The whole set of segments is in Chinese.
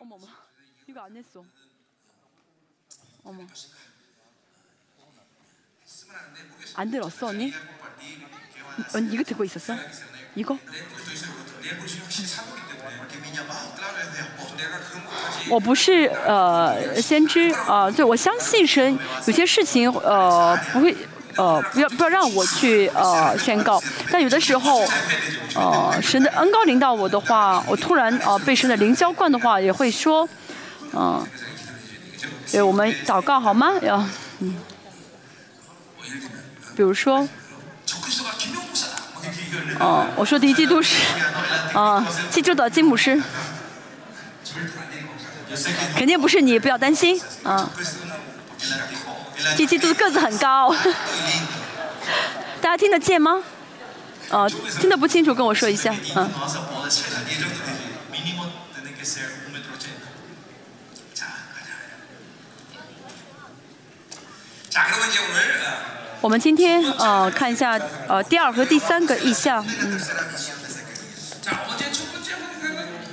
어머 어머 이거 안 했어. 어머. 안 들었어 언니? 언니 이거 듣고 있었어? 이거? 我不是呃先知啊，所以我相信神有些事情呃不会 呃不要不要让我去呃宣告，但有的时候呃神的恩高临到我的话，我突然呃被神的灵浇灌的话，也会说嗯，对我们祷告好吗？要。嗯，比如说。哦，我说第一季度是，啊，记住的金姆师，肯定不是你，不要担心，啊，第一季度个子很高，大家听得见吗？呃，听得不清楚跟我说一下，嗯。我们今天呃看一下呃第二和第三个意象。嗯。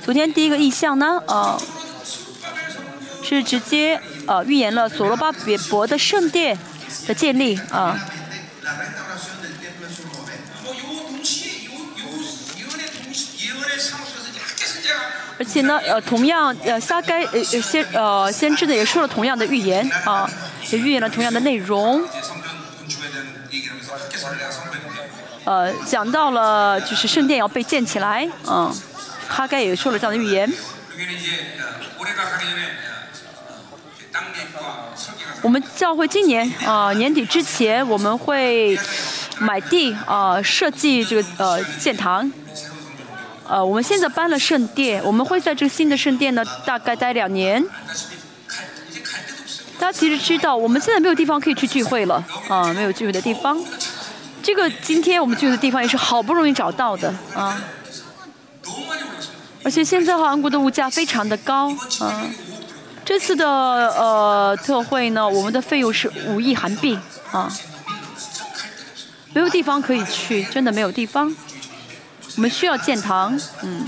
昨天第一个意象呢，呃，是直接呃预言了所罗巴伯的圣殿的建立啊。而且呢，呃，同样呃撒该呃先呃先知的也说了同样的预言啊，也预言了同样的内容。呃，讲到了就是圣殿要被建起来，嗯，哈该也说了这样的预言。我们教会今年啊年底之前我们会买地啊设计这个呃建堂，呃我们现在搬了圣殿，我们会在这个新的圣殿呢大概待两年。大家其实知道，我们现在没有地方可以去聚会了，啊没有聚会的地方。这个今天我们去的地方也是好不容易找到的啊，而且现在韩国的物价非常的高啊。这次的呃特惠呢，我们的费用是五亿韩币啊，没有地方可以去，真的没有地方。我们需要建堂，嗯。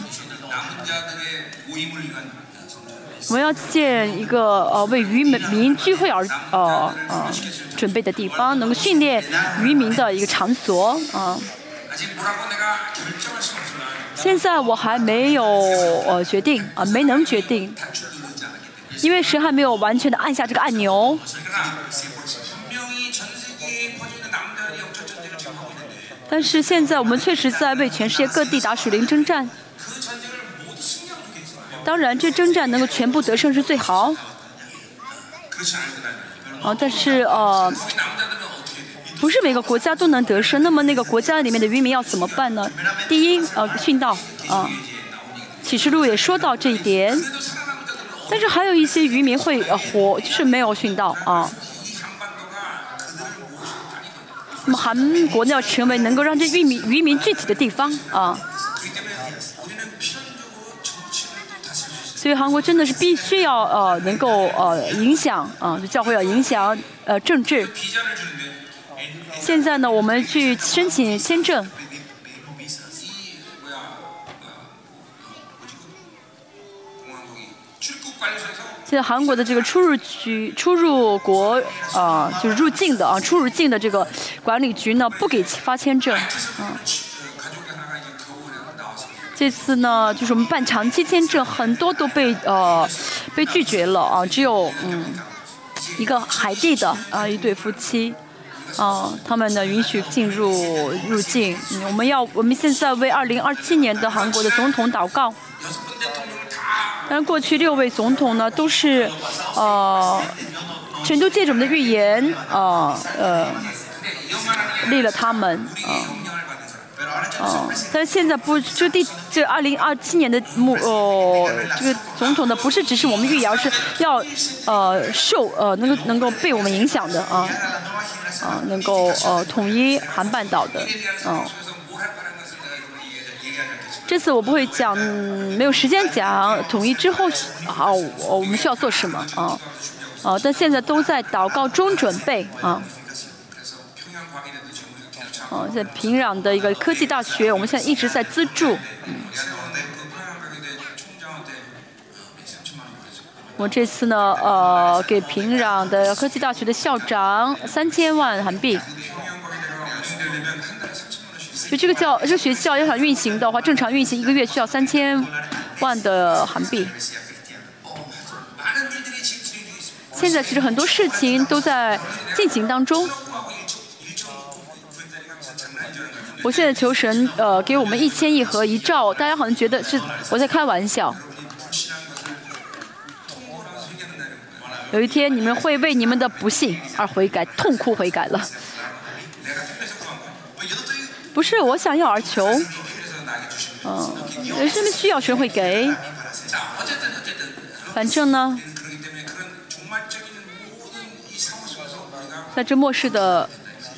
我们要建一个呃为渔民聚会而呃呃准备的地方，能够训练渔民的一个场所啊。现在我还没有呃决定啊，没能决定，因为神还没有完全的按下这个按钮。但是现在我们确实在为全世界各地打属灵征战。当然，这征战能够全部得胜是最好。啊，但是呃，不是每个国家都能得胜。那么那个国家里面的渔民要怎么办呢？第一，呃，殉道啊。启示录也说到这一点。但是还有一些渔民会活，就是没有殉道啊。那么韩国呢要成为能够让这渔民渔民聚集的地方啊。所以韩国真的是必须要呃能够呃影响啊，就教会要影响呃政治。现在呢，我们去申请签证。现在韩国的这个出入局、出入国啊，就是入境的啊，出入境的这个管理局呢，不给发签证啊。这次呢，就是我们办长期签证，很多都被呃被拒绝了啊，只有嗯一个海地的啊一对夫妻啊，他们呢允许进入入境。我们要我们现在为二零二七年的韩国的总统祷告。但过去六位总统呢，都是呃全都借着我们的预言啊呃立了他们啊。哦，但是现在不，就第这二零二七年的目哦，这个总统呢，不是只是我们预言，而是要呃受呃能够能够被我们影响的啊啊，能够呃统一韩半岛的嗯。这次我不会讲，没有时间讲统一之后好，我们需要做什么啊啊，但现在都在祷告中准备啊。哦，在平壤的一个科技大学，我们现在一直在资助。我这次呢，呃，给平壤的科技大学的校长三千万韩币。就这个教，这个学校要想运行的话，正常运行一个月需要三千万的韩币。现在其实很多事情都在进行当中。我现在求神，呃，给我们一千亿和一兆，大家好像觉得是我在开玩笑。有一天你们会为你们的不幸而悔改，痛哭悔改了。不是我想要而求，嗯，有什么需要神会给。反正呢，在这末世的，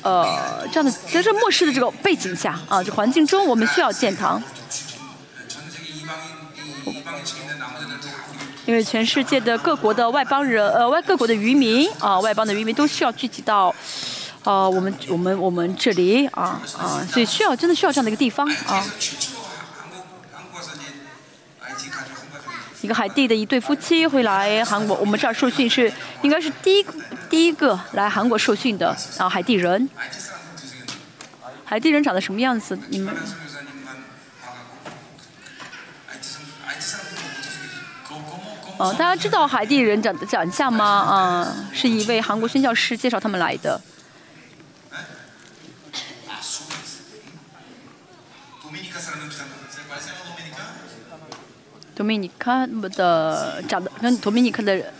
呃，这样的在这末世的这个背景下啊，这环境中，我们需要建堂。因为全世界的各国的外邦人，呃，外各国的渔民啊，外邦的渔民都需要聚集到。啊，我们我们我们这里啊啊，所以需要真的需要这样的一个地方啊。一个海地的一对夫妻会来韩国，我们这儿受训是应该是第一第一个来韩国受训的啊，海地人。海地人长得什么样子？你们？哦，大家知道海地人长的长相吗？啊，是一位韩国宣教师介绍他们来的。多米尼克的长得跟多米尼克的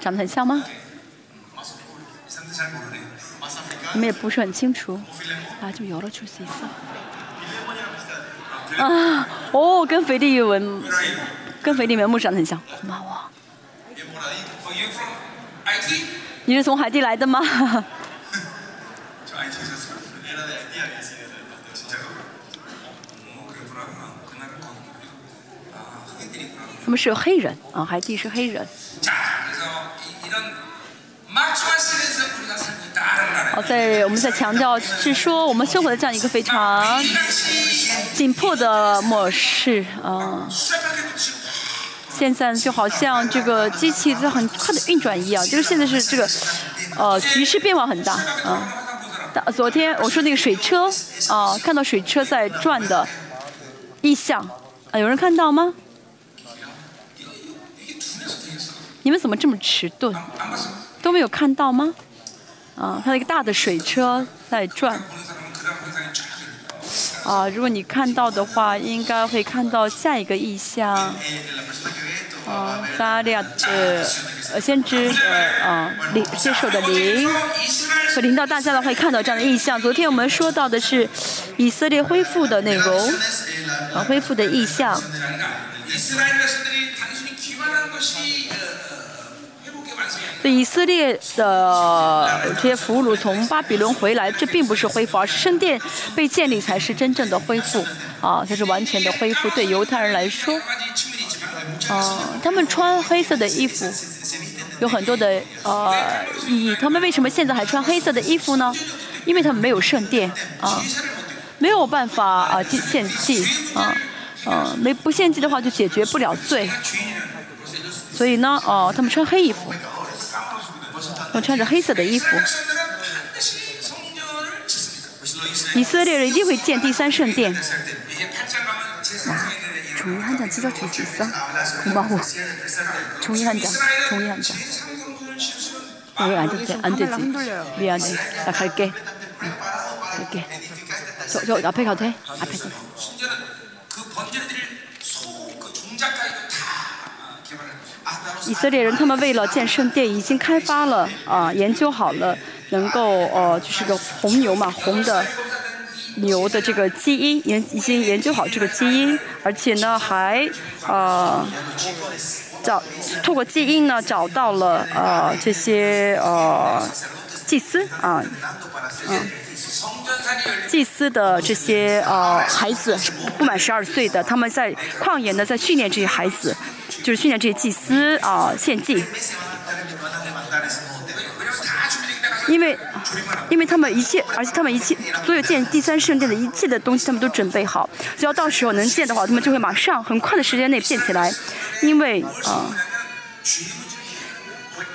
长得很像吗？你们也不是很清楚。啊，就摇了出去一次。啊，哦，跟腓力文，跟腓力文木长得很像。妈哇！你是从海地来的吗？他们是黑人啊，海地是黑人。哦，在我们在强调是说，我们生活的这样一个非常紧迫的模式啊。现在就好像这个机器在很快的运转一样，就是现在是这个呃局势变化很大啊。昨天我说那个水车啊，看到水车在转的意象啊，有人看到吗？你们怎么这么迟钝？都没有看到吗？啊，它一个大的水车在转。啊，如果你看到的话，应该会看到下一个意象。啊，撒利亚的呃先知的啊灵接受的灵，和领导大家的话会看到这样的意象。昨天我们说到的是以色列恢复的内容，啊恢复的意象。以色列的这些俘虏从巴比伦回来，这并不是恢复，而是圣殿被建立才是真正的恢复啊，才是完全的恢复。对犹太人来说，啊，他们穿黑色的衣服有很多的呃意义。他们为什么现在还穿黑色的衣服呢？因为他们没有圣殿啊，没有办法啊献祭啊，啊，没不献祭的话就解决不了罪。所以呢，哦，他们穿黑衣服。我穿着黑色的衣服。以色列人一定会建第三圣殿。종이한장찢어줄수있어고마워종이한 장， 종이한 장。 왜안되지안되지미안해나갈게갈게저저앞에가도돼앞에가 以色列人他们为了建圣殿，已经开发了啊，研究好了，能够呃，就是个红牛嘛，红的牛的这个基因研已经研究好这个基因，而且呢还呃找透过基因呢找到了呃这些呃祭司啊，嗯，祭司的这些呃孩子不满十二岁的，他们在旷野呢在训练这些孩子。就是训练这些祭司啊献祭，因为因为他们一切，而且他们一切所有建第三圣殿的一切的东西，他们都准备好，只要到时候能建的话，他们就会马上很快的时间内建起来，因为啊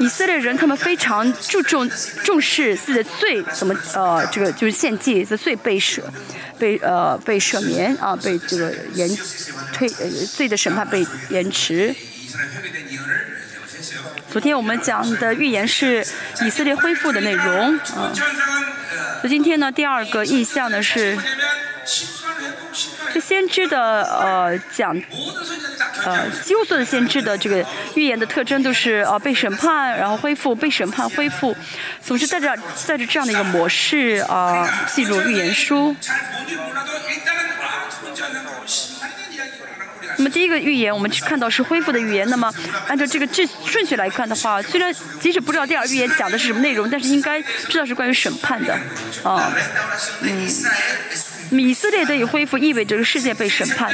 以色列人他们非常注重重视自己的罪，怎么呃这个就是献祭的罪被赦，被呃被赦免啊，被这个延推呃罪的审判被延迟。昨天我们讲的预言是以色列恢复的内容啊。那今天呢，第二个意象呢是。这先知的呃讲，呃几乎所有的先知的这个预言的特征都是呃被审判，然后恢复，被审判恢复，总是带着带着这样的一个模式啊记录预言书。第一个预言我们去看到是恢复的预言，那么按照这个秩顺序来看的话，虽然即使不知道第二预言讲的是什么内容，但是应该知道是关于审判的啊，嗯。以色列得以恢复，意味着这个世界被审判。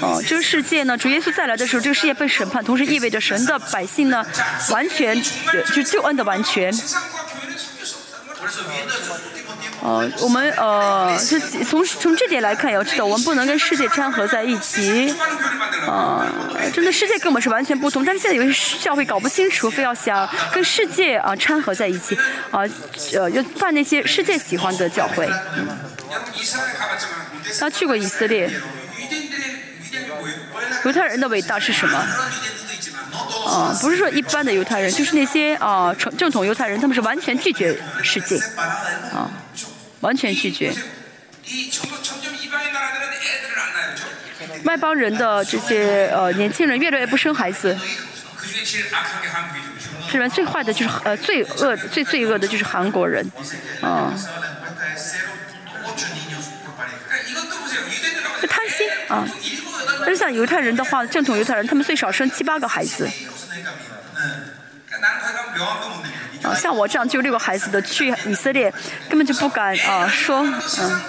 哦，这个世界呢，主耶稣再来的时候，这个世界被审判，同时意味着神的百姓呢，完全就救恩的完全。呃，我们呃，是从从这点来看，要知道我们不能跟世界掺和在一起。啊，真的世界跟我们是完全不同，但是现在有些教会搞不清楚，非要想跟世界啊掺和在一起，啊，呃，要办那些世界喜欢的教会。他去过以色列，犹太人的伟大是什么？啊，不是说一般的犹太人，就是那些啊正正统犹太人，他们是完全拒绝世界，啊。完全拒绝。外邦人的这些呃年轻人越来越不生孩子，是吧？最坏的就是呃最恶最罪恶的就是韩国人，啊，贪心啊。但是像犹太人的话，正统犹太人他们最少生七八个孩子。啊，像我这样就六个孩子的去以色列，根本就不敢啊说，嗯。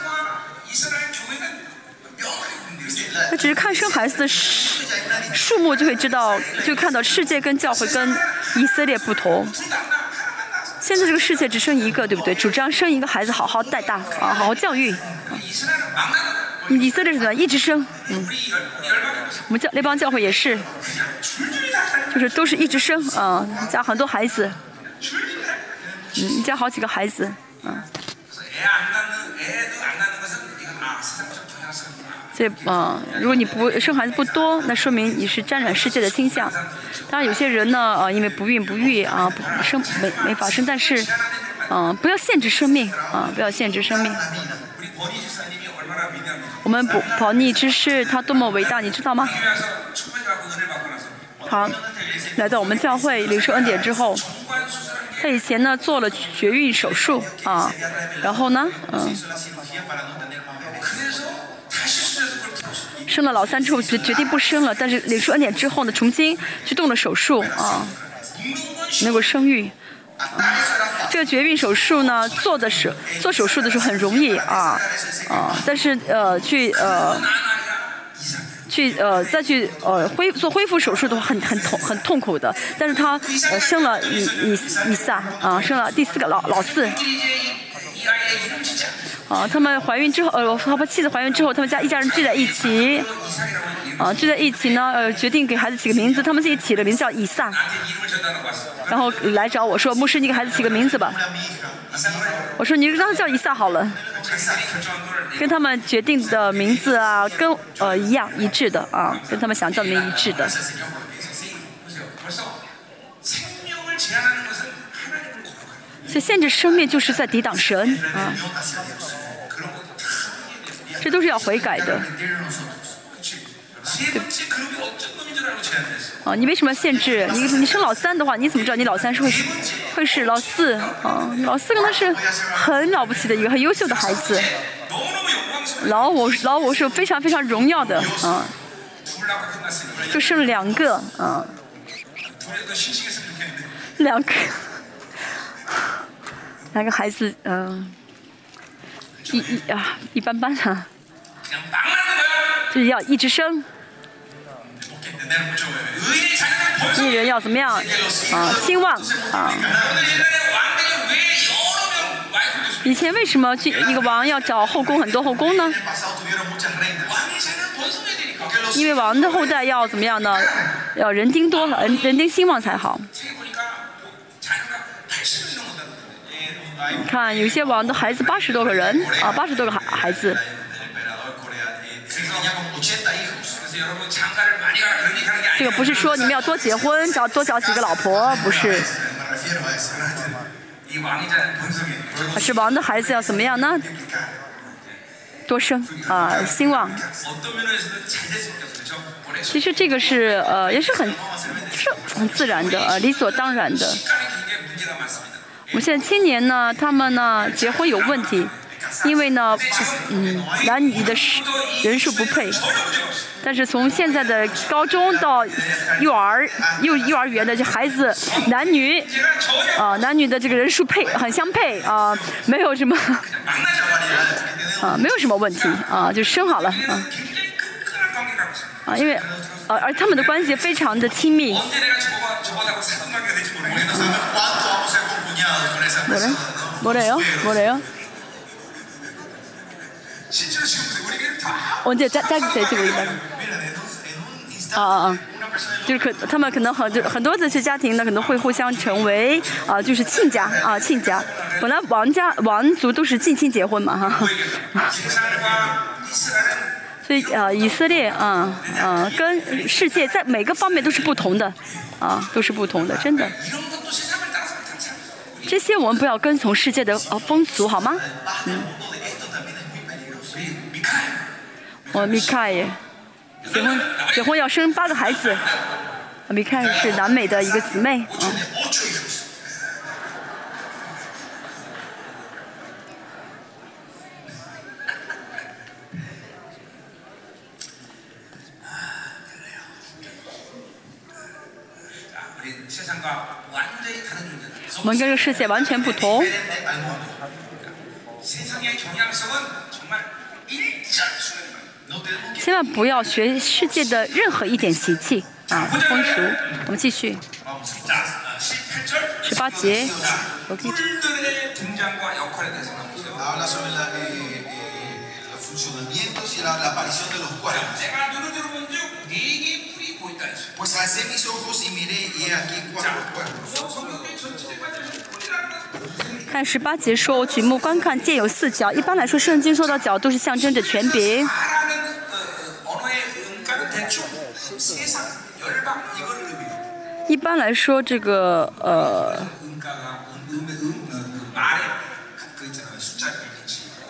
他只是看生孩子的数数目就会知道，就看到世界跟教会跟以色列不同。现在这个世界只生一个，对不对？主张生一个孩子好好带大啊，好好教育。以色列是怎么一直生？嗯。我们教那帮教会也是，就是都是一直生啊，家很多孩子。嗯，家好几个孩子，嗯。这嗯，如果你不生孩子不多，那说明你是沾染世界的倾向。当然，有些人呢，啊，因为不孕不育啊，生没没法生，但是，嗯，不要限制生命啊，不要限制生命。我们保保逆之士他多么伟大，你知道吗？他来到我们教会领受恩典之后。他以前呢做了绝育手术啊，然后呢，嗯，生了老三之后决决定不生了，但是领受恩典之后呢，重新去动了手术啊，能够生育。这个绝育手术呢，做的是做手术的时候很容易啊啊，但是呃去呃。去呃再去呃恢做恢复手术的话很很痛很痛苦的，但是他呃生了以以以撒啊生了第四个老老四，啊他们怀孕之后呃他们妻子怀孕之后他们家一家人聚在一起，啊聚在一起呢呃决定给孩子起个名字，他们自己起的名字叫以撒，然后来找我说牧师你给孩子起个名字吧。我说你让他叫以撒好了，跟他们决定的名字啊，跟呃一样一致的啊，跟他们想叫的名一致的。所以限制生命就是在抵挡神啊，这都是要悔改的。啊，你为什么要限制？你你生老三的话，你怎么知道你老三是会是会是老四？啊，老四可能是很了不起的一个很优秀的孩子。老五老五是非常非常荣耀的啊，就剩两个啊，两个 两个孩子嗯，一一啊一般般啊，就是要一直生。艺人要怎么样啊？兴旺啊！以前为什么去一个王要找后宫很多后宫呢？因为王的后代要怎么样呢？要人丁多，人人丁兴旺才好。看有些王的孩子八十多个人啊，八十多个孩孩子。这个不是说你们要多结婚，找多找几个老婆，不是。是王的孩子要怎么样呢？多生啊，兴旺。其实这个是呃，也是很是很自然的呃，理所当然的。我们现在青年呢，他们呢结婚有问题，因为呢，嗯，男女的人数不配。但是从现在的高中到幼儿幼幼儿园的这孩子，男女啊，男女的这个人数配很相配啊，没有什么啊，没有什么问题啊，就生好了啊啊，因为呃，而他们的关系非常的亲密。뭐래뭐래요뭐래요 언제 짜, 짜게 되지 모르겠다. 啊啊啊！就是可他们可能很就很多这些家庭呢，可能会互相成为啊，就是亲家啊，亲家。本来王家王族都是近亲结婚嘛哈。 所以啊，以色列啊啊，跟世界在每个方面都是不同的啊，都是不同的，真的。这些我们不要跟从世界的呃风俗好吗？嗯。我米凯，结婚结婚要生八个孩子。米凯是南美的一个姊妹，嗯。我们跟这个世界完全不同。千万不要学世界的任何一点习气啊风俗。我们继续。十八节。看十八节说，举目观看，见有四角。一般来说，圣经说到角都是象征着权柄。一般来说，这个呃，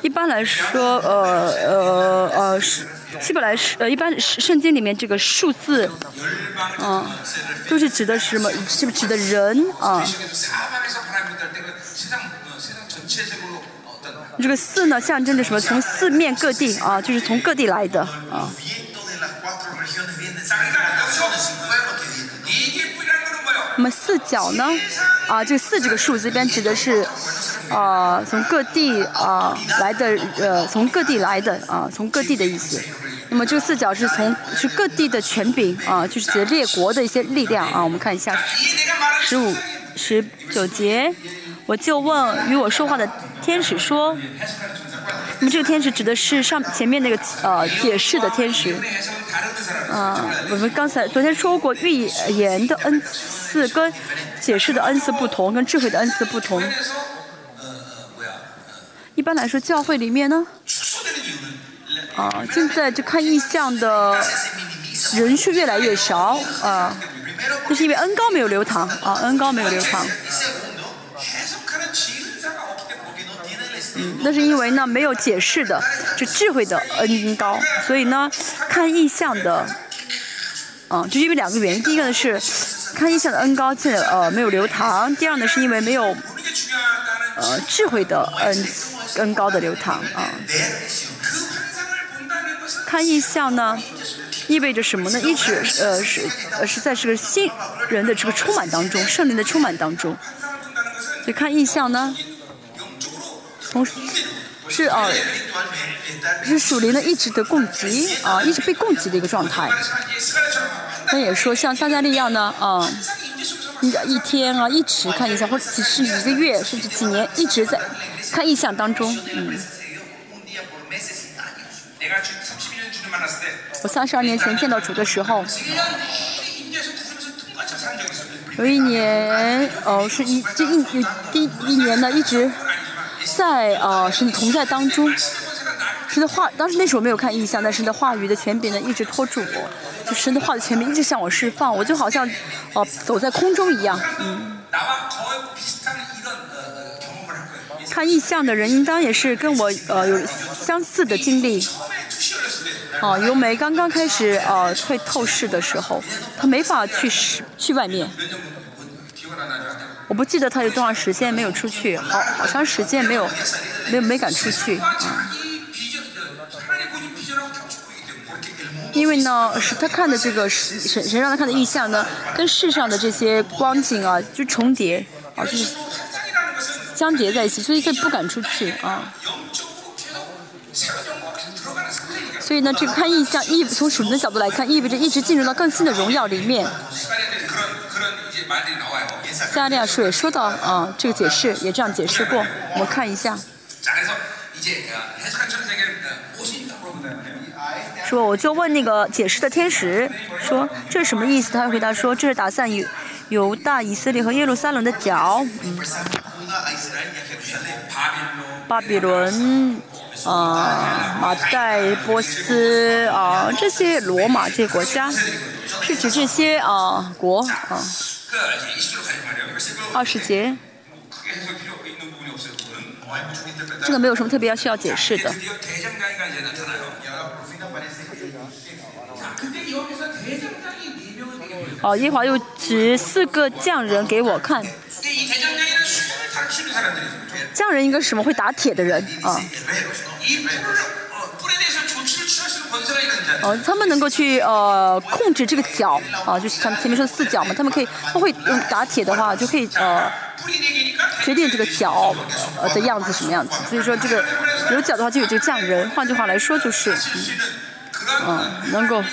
一般来说，呃呃呃是。希伯来是呃，一般圣经里面这个数字，嗯，都是指的是什么？是不是指的人啊？这个四呢，象征着什么？从四面各地啊，就是从各地来的啊。那么四角呢？啊，这个四这个数字，一般指的是。啊，从各地啊来的，呃，从各地来的啊，从各地的意思。那么这个四角是从是各地的权柄啊，就是指列国的一些力量啊。我们看一下十五、十九节，我就问与我说话的天使说，那么这个天使指的是上前面那个呃解释的天使。啊，我们刚才昨天说过，预言的恩赐跟解释的恩赐不同，跟智慧的恩赐不同。一般来说，教会里面呢，啊，现在就看意象的人数越来越少啊，这是因为恩高没有流淌啊，恩高没有流淌。嗯，那是因为呢没有解释的，就智慧的恩高，所以呢看意象的，啊，就因为两个原因，第一个呢是看意象的恩高现在呃没有流淌，第二呢是因为没有呃智慧的恩。更高的流淌啊！看意象呢，意味着什么呢？一直呃是呃是在这个新人的这个充满当中，圣灵的充满当中。所以看意象呢，同时是啊是属灵的一直的供给啊，一直被供给的一个状态。那也说，像撒加利亚呢啊。一一天啊一直看一下或者是一个月甚至几年一直在看意象当中。嗯。我三十二年前见到主的时候。有一年哦是一这一第一年呢一直在哦是同在当中。就是话当时那时候没有看意象但是那话语的前屏呢一直拖住我。就是那话的前名一直向我释放我就好像哦走在空中一样嗯。看意象的人应当也是跟我呃有相似的经历。哦尤美刚刚开始呃会透视的时候他没法去去外面。我不记得他有多长时间没有出去好好长时间没有没没敢出去啊因为呢，是他看的这个神神让他看的意象呢，跟世上的这些光景啊，就重叠啊，就是相叠在一起，所以他不敢出去啊。所以呢，这个看意象意从属灵的角度来看，意味着一直进入到更新的荣耀里面。加利亚书也说到啊，这个解释也这样解释过，我们看一下。说我就问那个解释的天使说这是什么意思？他回答说这是打算犹犹大以色列和耶路撒冷的脚。嗯。巴比伦啊马代波斯啊这些罗马这些国家是指这些啊国啊二十节。这个没有什么特别要需要解释的。一会华又指四个匠人给我看。匠人应该是什么会打铁的人？啊。哦他们能够去呃控制这个脚啊就是他们前面说的四角嘛他们可以他会用打铁的话就可以呃决定这个脚呃的样子什么样子。所以说这个有脚的话就有这个匠人。换句话来说就是嗯能够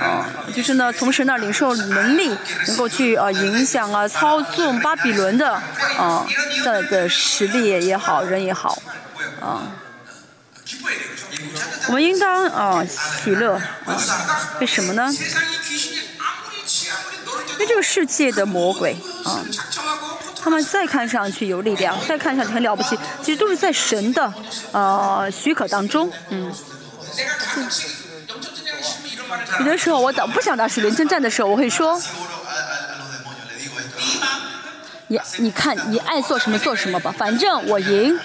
嗯就是呢同时呢领受能力能够去啊影响啊操纵巴比伦的嗯的的实力也好人也好嗯我们应当啊喜乐啊为什么呢？因为这个世界的魔鬼啊他们再看上去有力量再看上去很了不起其实都是在神的呃许可当中嗯。有的时候我打不想打水帘军战的时候，我会说：“你你看你爱做什么做什么吧，反正我赢。”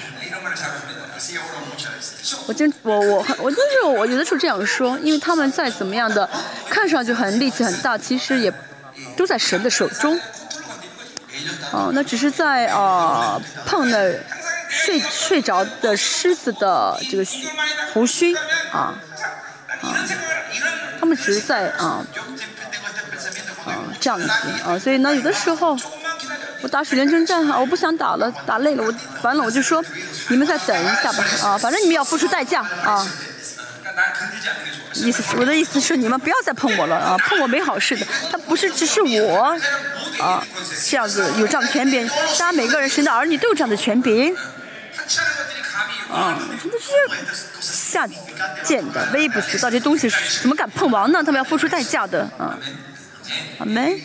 我真我我我就是我有的时候这样说，因为他们再怎么样的，看上去很力气很大，其实也都在神的手中。哦，那只是在啊碰的。睡睡着的狮子的这个胡须啊啊他们只是在啊啊这样子啊所以呢有的时候我打水帘征战哈我不想打了打累了我完了我就说你们再等一下吧啊反正你们要付出代价啊。意思我的意思是你们不要再碰我了啊碰我没好事的他不是只是我啊这样子有这样的权柄大家每个人生的儿女都有这样的权柄。啊，真的是下贱的，微不足道，这东西怎么敢碰王呢？他们要付出代价的啊！阿门。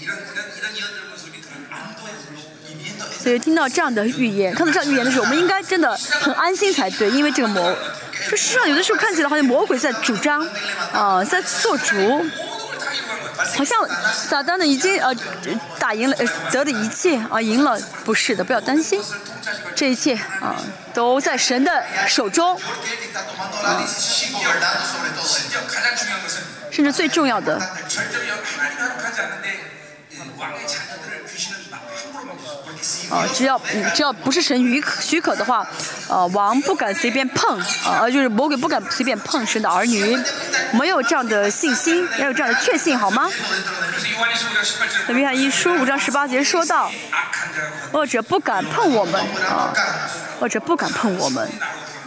所以听到这样的预言，看到这样预言的时候，我们应该真的很安心才对，因为这个魔，这世上有的时候看起来好像魔鬼在主张，啊，在做主。好像撒旦呢已经呃打赢了呃得的一切啊赢了不是的不要担心。这一切啊都在神的手中甚至最重要的啊，只要只要不是神允许可的话，呃，王不敢随便碰，啊，呃，就是魔鬼不敢随便碰神的儿女，没有这样的信心，要有这样的确信，好吗？那约翰一书五章十八节说到，恶者不敢碰我们，啊，恶者不敢碰我们，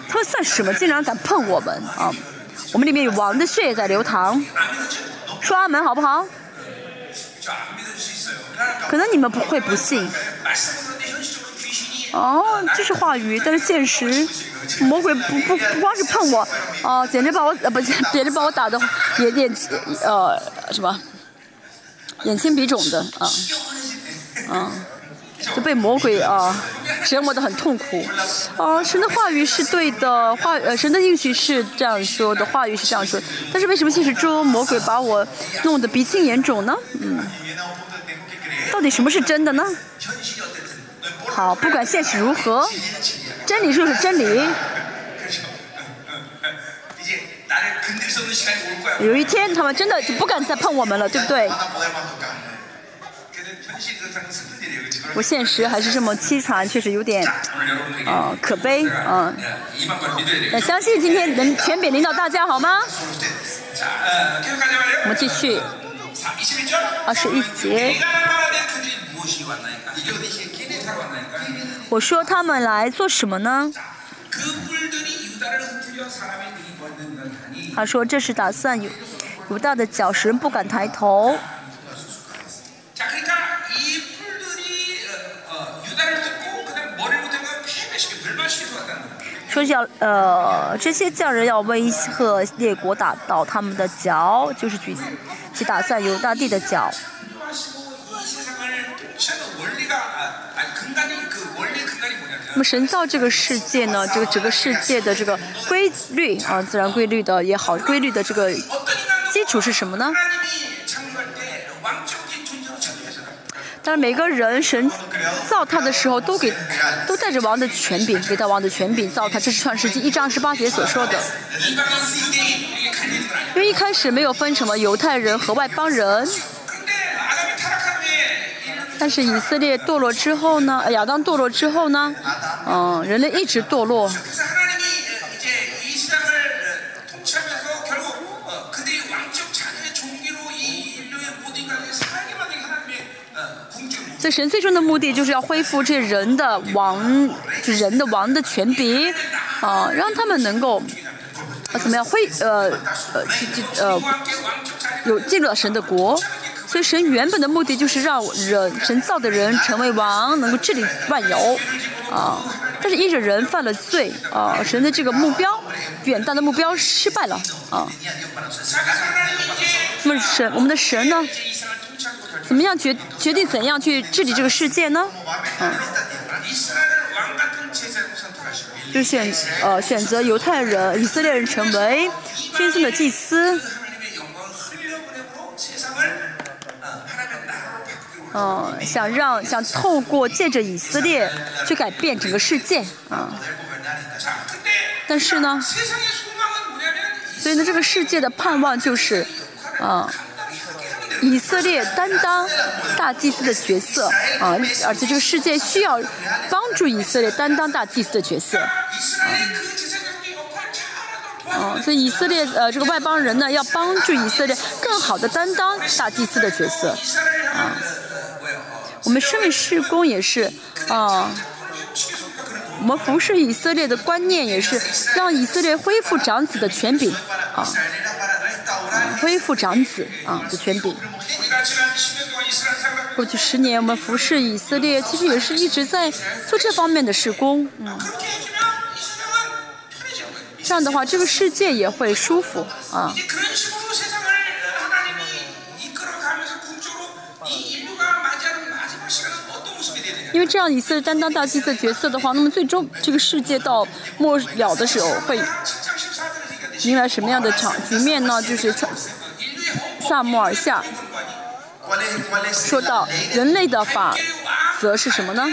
他们算什么？竟然敢碰我们？啊，我们里面有王的血液在流淌，刷门好不好？可能你们不会不信。哦，这是话语，但是现实，魔鬼不不不光是碰我，哦，简直把我呃不，简直把我打的眼眼呃什么，眼青鼻肿的啊，嗯，就被魔鬼啊。折磨得很痛苦。啊，神的话语是对的，话呃，神的应许是这样说的，话语是这样说。但是为什么现实中魔鬼把我弄得鼻青眼肿呢？嗯，到底什么是真的呢？好，不管现实如何，真理就是真理。有一天，他们真的就不敢再碰我们了，对不对？我现实还是这么凄惨，确实有点 呃可悲。嗯，那相信今天能全给领导大家好吗？我们继续。二十一节，我说他们来做什么呢？他说这是打算有大的脚神不敢抬头。说要呃，这些匠人要威吓列国，打倒他们的脚，就是去去打算犹大地的脚。那么神造这个世界呢？这个整个世界的这个规律啊，自然规律的也好，规律的这个基础是什么呢？但是每个人神造他的时候，都给都带着王的权柄，给他王的权柄造他。这是创世纪一章十八节所说的。因为一开始没有分什么犹太人和外邦人，但是以色列堕落之后呢，亚当堕落之后呢，嗯，人类一直堕落。所以神最终的目的就是要恢复这人的王就人的王的权柄啊让他们能够呃怎么样恢呃呃就就呃有进入了神的国。所以神原本的目的就是让人神造的人成为王能够治理万有啊。但是因着人犯了罪啊神的这个目标远大的目标失败了啊。那么神我们的神呢？怎么样决决定怎样去治理这个世界呢？嗯。就选呃选择犹太人以色列人成为天生的祭司。嗯想让想透过借着以色列去改变整个世界啊但是呢所以呢这个世界的盼望就是嗯以色列担当大祭司的角色啊而且这个世界需要帮助以色列担当大祭司的角色。啊哦所以以色列呃这个外邦人呢要帮助以色列更好的担当大祭司的角色。啊我们身为世公也是啊我们服侍以色列的观念也是让以色列恢复长子的权柄。啊恢复长子啊的权柄。过去十年我们服侍以色列其实也是一直在做这方面的施工嗯。这样的话这个世界也会舒服啊。因为这样以色列担当大祭司的角色的话那么最终这个世界到末了的时候会迎来什么样的场局面呢？就是萨摩尔下说到人类的法则是什么呢？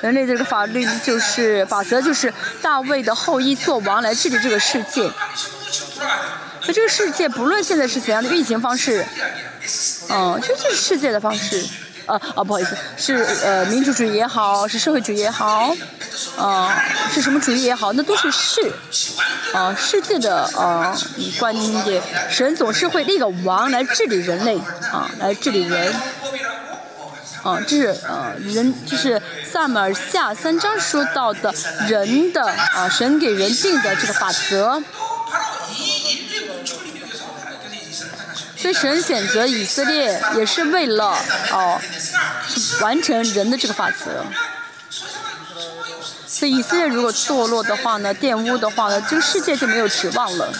人类这个法律就是法则，就是大卫的后裔做王来治理这个世界。那这个世界不论现在是怎样的运行方式，嗯，这就是世界的方式。呃啊不好意思是呃民主主义也好是社会主义也好啊是什么主义也好那都是世啊世界的啊观点。神总是会立个王来治理人类啊来治理人。啊这是呃人这是萨满下三章说到的人的啊神给人定的这个法则。所以神选择以色列也是为了哦完成人的这个法则。所以以色列如果堕落的话呢玷污的话呢这个世界就没有指望了。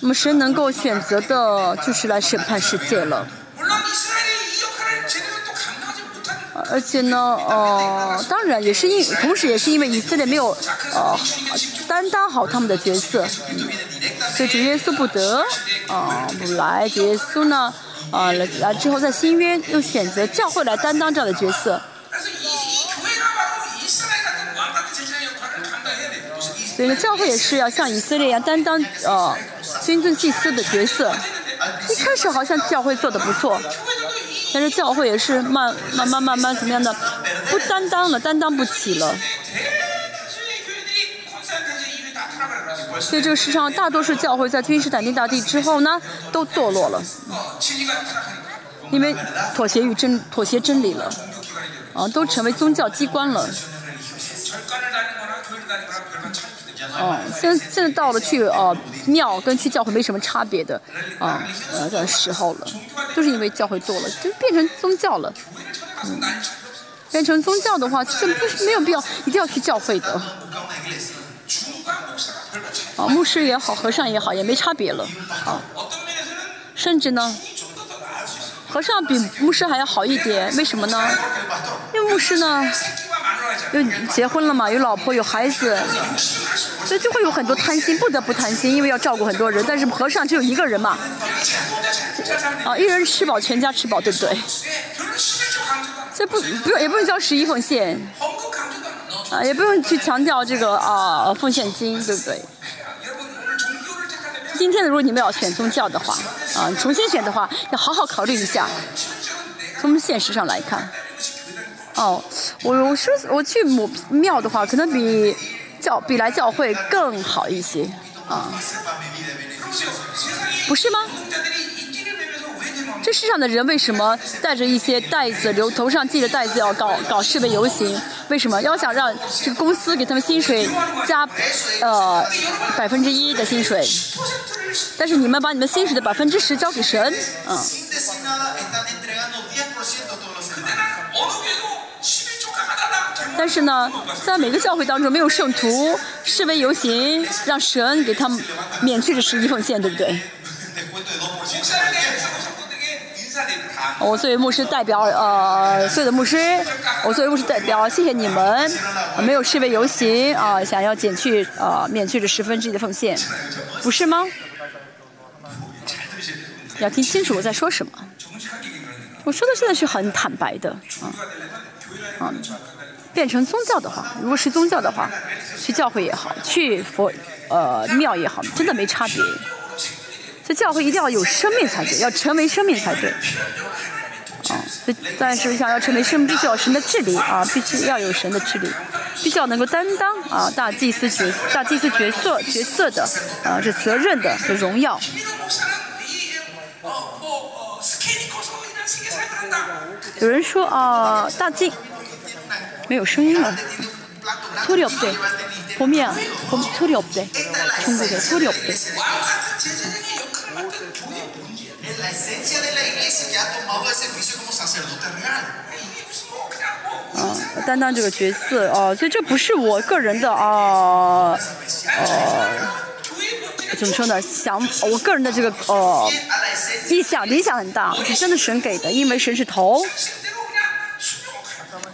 那么神能够选择的就是来审判世界了。而且呢哦当然也是因同时也是因为以色列没有哦担当好他们的角色。就主耶稣不得啊不来，主耶稣呢啊来之后，在新约又选择教会来担当这样的角色，所以呢教会也是要像以色列一样担当呃君尊祭司的角色。一开始好像教会做的不错，但是教会也是慢、慢慢、慢慢怎么样的不担当了，担当不起了。所以这个世上大多数教会在君士坦丁大帝之后呢，都堕落了，因为妥协与真妥协真理了，啊，都成为宗教机关了。哦、现在现在到了去呃、庙跟去教会没什么差别的，啊呃的时候了，就是因为教会堕了，就变成宗教了，嗯。变成宗教的话，其实不是没有必要一定要去教会的。啊，牧师也好，和尚也好，也没差别了，啊，甚至呢，和尚比牧师还要好一点，为什么呢？因为牧师呢，又结婚了嘛，有老婆有孩子，所以就会有很多贪心，不得不贪心，因为要照顾很多人。但是和尚只有一个人嘛，啊，一人吃饱全家吃饱，对不对？这不不用，也不用交十一奉献。啊，也不用去强调这个啊，奉献金对不对？今天的如果你们要选宗教的话，啊，重新选的话，要好好考虑一下。从现实上来看，哦，我我说我去母庙的话，可能比教比来教会更好一些啊，不是吗？这世上的人为什么带着一些袋子，留头上系着袋子要搞搞示威游行？为什么要想让这个公司给他们薪水加呃百分之一的薪水？但是你们把你们薪水的百分之十交给神，嗯。但是呢，在每个教会当中，没有圣徒示威游行，让神给他们免去这十一奉献，对不对？我作为牧师代表，呃，所有的牧师，我作为牧师代表，谢谢你们，没有示威游行啊，想要减去呃，免去这十分之一的奉献，不是吗？要听清楚我在说什么，我说的是很坦白的，嗯，嗯，变成宗教的话，如果是宗教的话，去教会也好，去佛呃庙也好，真的没差别。所以教会一定要有生命才对，要成为生命才对。啊，所以但是想要成为生命，必须要有神的治理啊，必须要有神的治理，必须要能够担当啊大祭司角大祭司角色角色的啊这责任的和荣耀。 김민호 목사는 이, 어, 뭐, 어, 스케일이 커서 그냥 세계 사역을 한다. 有人说啊大祭没有声音了。 소리 없대. 봄이야. 봄 소리 없대. 중국에 소리 없대. 啊，担当这个角色哦，所以这不是我个人的哦，呃，怎么说呢？想我个人的这个呃意向理想很大，是真的神给的，因为神是头，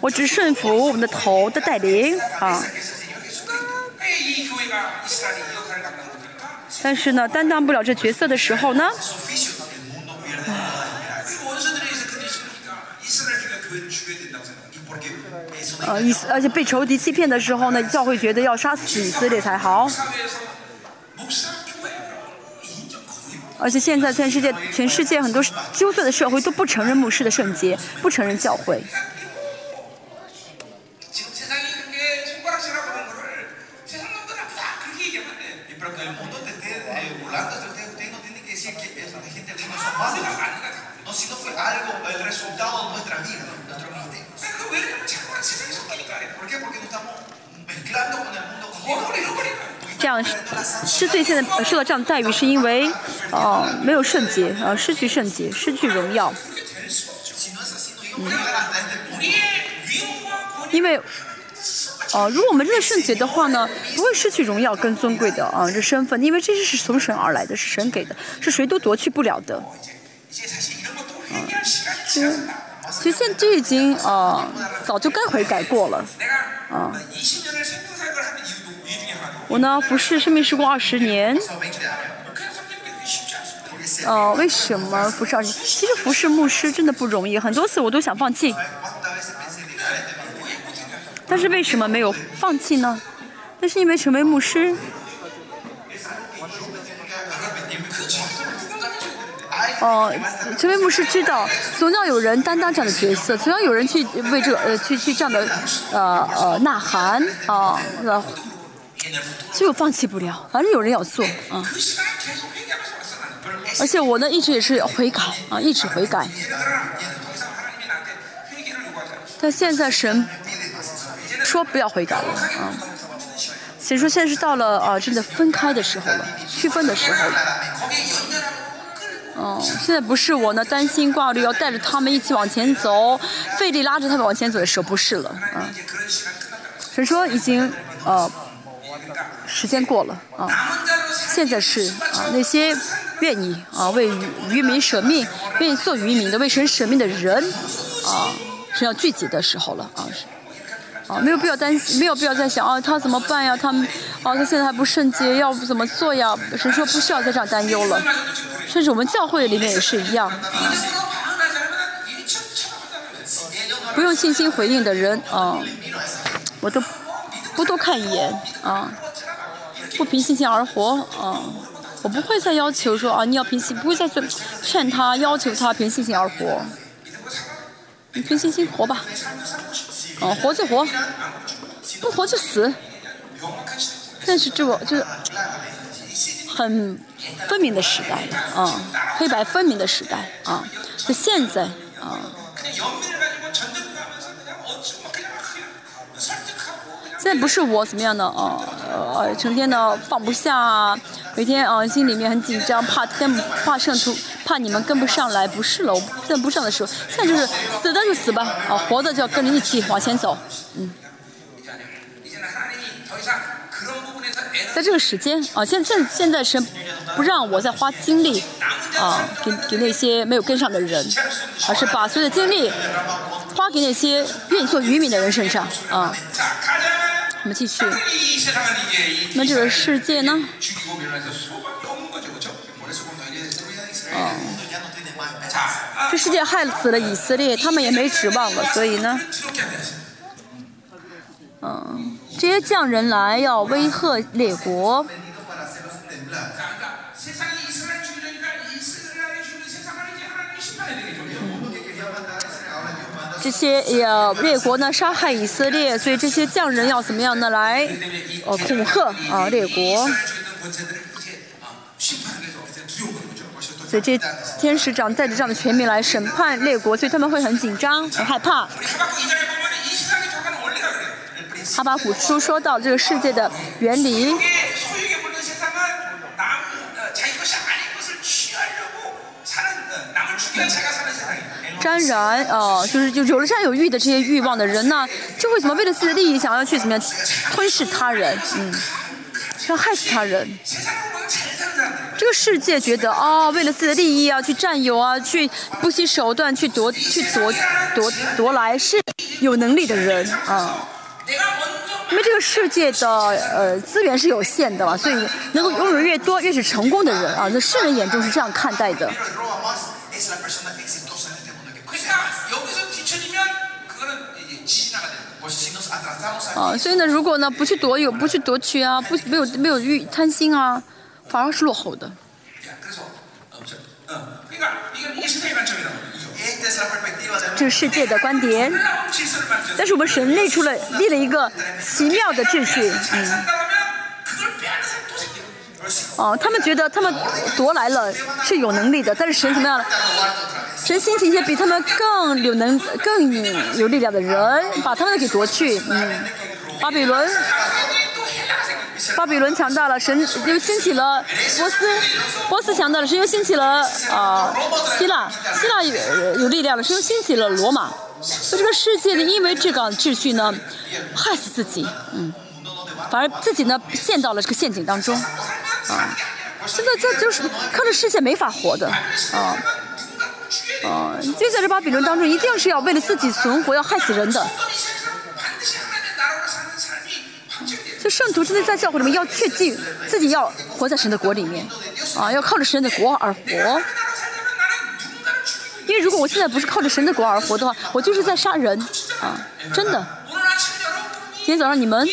我只顺服我们的头的带领啊。但是呢，担当不了这角色的时候呢？呃，以而且被仇敌欺骗的时候呢，教会觉得要杀死以色列才好。而且现在全世界，全世界很多纠错的社会都不承认牧师的圣洁，不承认教会。嗯是最现在受到这样的待遇是因为哦没有圣洁呃失去圣洁失去荣耀。嗯因为哦如果我们真的圣洁的话呢不会失去荣耀跟尊贵的啊这身份因为这些是从神而来的是神给的是谁都夺去不了的。嗯其实其实现在已经呃早就该悔改过了啊我呢，不是，生命时光二十年。哦，为什么不是二十年？其实服侍牧师真的不容易，很多次我都想放弃。但是为什么没有放弃呢？那是因为成为牧师。哦，成为牧师知道，总要有人担当这样的角色，总要有人去为这呃去去这样的呃呃呐喊啊，呃吧？所以我放弃不了，反正有人要做，嗯。而且我呢，一直也是悔改啊，一直悔改。但现在神说不要悔改了，嗯。所以说现在是到了啊，真的分开的时候了，区分的时候了。嗯，现在不是我呢，担心挂虑，要带着他们一起往前走，费力拉着他们往前走的时候，不是了。嗯，所以说已经呃时间过了啊，现在是啊，那些愿意啊为渔民舍命、愿意做渔民的、为神舍命的人啊，是要聚集的时候了啊。啊，没有必要担心，没有必要再想啊，他怎么办呀？他，啊，他现在还不圣洁，要不怎么做呀？神说不需要在这样担忧了，甚至我们教会里面也是一样，啊、不用信心回应的人，啊，我都不多看一眼啊，不凭信心而活啊，我不会再要求说啊，你要凭信，不会再劝劝他，要求他凭信心而活，你凭信心活吧，啊，活就活，不活就死。但是这个就是很分明的时代啊，黑白分明的时代啊，就现在啊。现在不是我怎么样呢啊呃成天的放不下啊每天啊心里面很紧张怕跟怕上出怕你们跟不上来不是了我不上的时候现在就是死的就死吧啊活的就要跟着一起往前走嗯。在这个时间啊现在现在是不让我再花精力啊给给那些没有跟上的人而是把所有的精力花给那些愿意做渔民的人身上啊我们继续，那这个世界呢？哦，这世界害死了以色列，他们也没指望了。所以呢，嗯，这些匠人来要威吓列国。这些要列国呢杀害以色列，所以这些匠人要怎么样呢来，呃恐吓啊列国。所以这天使长带着这样的权柄来审判列国，所以他们会很紧张，很害怕。哈巴古书说到这个世界的原理。沾染啊就是就有了占有欲的这些欲望的人呢就会怎么为了自己的利益想要去怎么样吞噬他人嗯要害死他人。这个世界觉得哦为了自己的利益啊去占有啊去不惜手段去夺去夺夺夺来是有能力的人啊。因为这个世界的呃资源是有限的嘛所以能够拥有越多越是成功的人啊在世人眼中是这样看待的。啊，所以呢，如果呢不去夺有，不去夺取啊，不没有没有欲贪心啊，反而是落后的。这世界的观点，但是我们神立出了立了一个奇妙的秩序，嗯。哦，他们觉得他们夺来了是有能力的。但是神怎么样？神兴起一些比他们更有能更有力量的人，把他们给夺去。嗯，巴比伦，巴比伦强大了，神又兴起了波斯，波斯强大了，神又兴起了啊，希腊，希腊有有力量了，神又兴起了罗马。那这个世界呢？因为这个秩序呢，害死自己。嗯。反而自己呢陷到了这个陷阱当中，啊！现在这就是靠着世界没法活的，啊，啊！就在这把比论当中，一定是要为了自己存活，要害死人的。就圣徒真的在教会里面要切记，自己要活在神的国里面，啊，要靠着神的国而活。因为如果我现在不是靠着神的国而活的话，我就是在杀人，啊，真的。今天早上你们。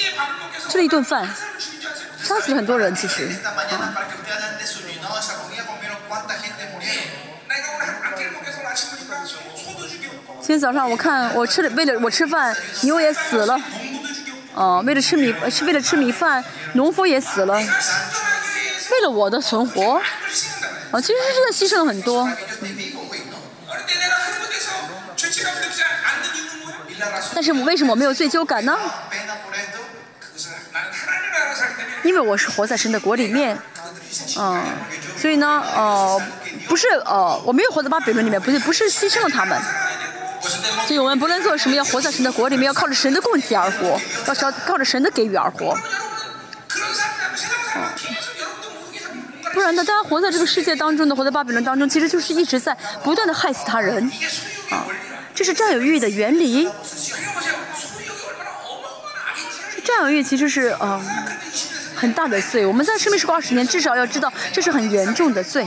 吃了一顿饭。杀死了很多人其实。今天早上我看我吃了为了我吃饭牛也死了。哦为了吃米是为了吃米饭农夫也死了。为了我的存活哦其实是真的牺牲了很多。但是我为什么没有罪疚感呢？因为我是活在神的国里面，嗯，所以呢，呃，不是，呃，我没有活在巴比伦里面，不是，不是牺牲了他们。所以我们不论做什么，要活在神的国里面，要靠着神的供给而活，要靠靠着神的给予而活。嗯，不然呢，大家活在这个世界当中呢，活在巴比伦当中，其实就是一直在不断的害死他人，啊，这是占有欲的原理。占有欲其实是，嗯。很大的罪我们在生命时过二十年至少要知道这是很严重的罪。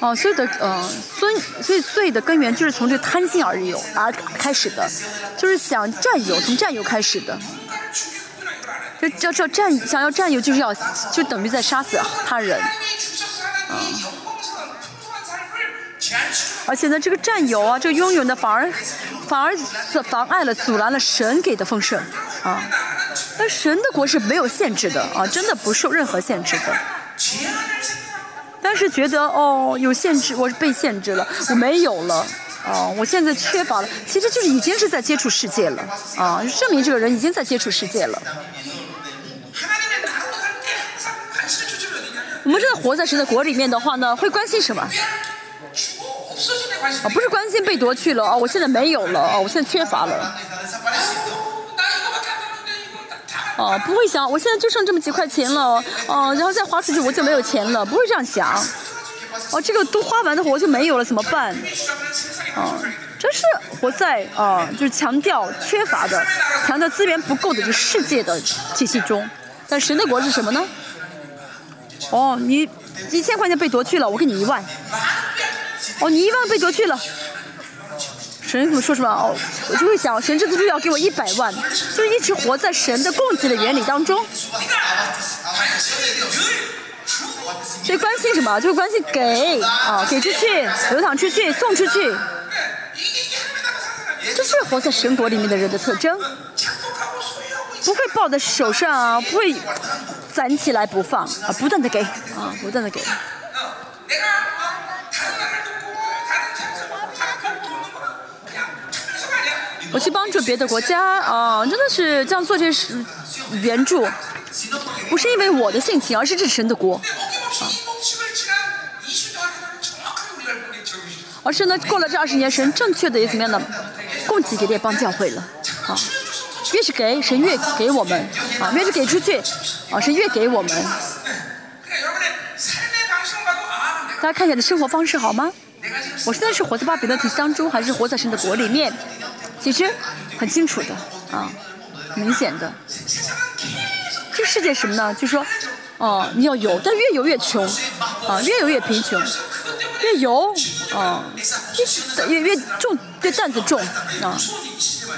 哦所有的嗯所以所以罪的根源就是从这个贪心而有而开始的。就是想占有从占有开始的。就叫叫占想要占有就是要就等于在杀死他人。啊。而且呢这个占有啊这个拥有呢反而反而妨碍了、阻拦了神给的丰盛啊。但神的国是没有限制的啊，真的不受任何限制的。但是觉得哦，有限制，我是被限制了，我没有了，哦、啊，我现在缺乏了，其实就是已经是在接触世界了啊，证明这个人已经在接触世界了。我们真的活在神的国里面的话呢，会关心什么？啊不是关心被夺去了啊我现在没有了啊我现在缺乏了。哦不会想我现在就剩这么几块钱了哦然后再花出去我就没有钱了不会这样想。哦这个都花完的我就没有了怎么办？哦这是活在啊就是强调缺乏的强调资源不够的这世界的体系中。但神的国是什么呢？哦你一千块钱被夺去了我给你一万。哦，你一万被夺去了。神怎么说什么？哦，我就会想，神这次就要给我一百万，就一直活在神的供给的原理当中。所以关心什么？就是关心给啊，给出去，流淌出去，送出去。这是活在神国里面的人的特征。不会抱在手上啊，不会攒起来不放啊，不断的给啊，不断的给。我去帮助别的国家啊，真的是这样做就是援助，不是因为我的性情，而是这神的国。而是呢，过了这二十年，神正确的也怎么样呢，供给给列邦教会了啊。越是给，神越给我们啊；越是给出去啊，神越给我们。大家看一下的生活方式好吗？我现在是活在巴比伦体系当中，还是活在神的国里面？其实很清楚的啊明显的。这世界什么呢？就说哦你要有但越有越穷啊越有越贫穷越游啊越越越重越担子重啊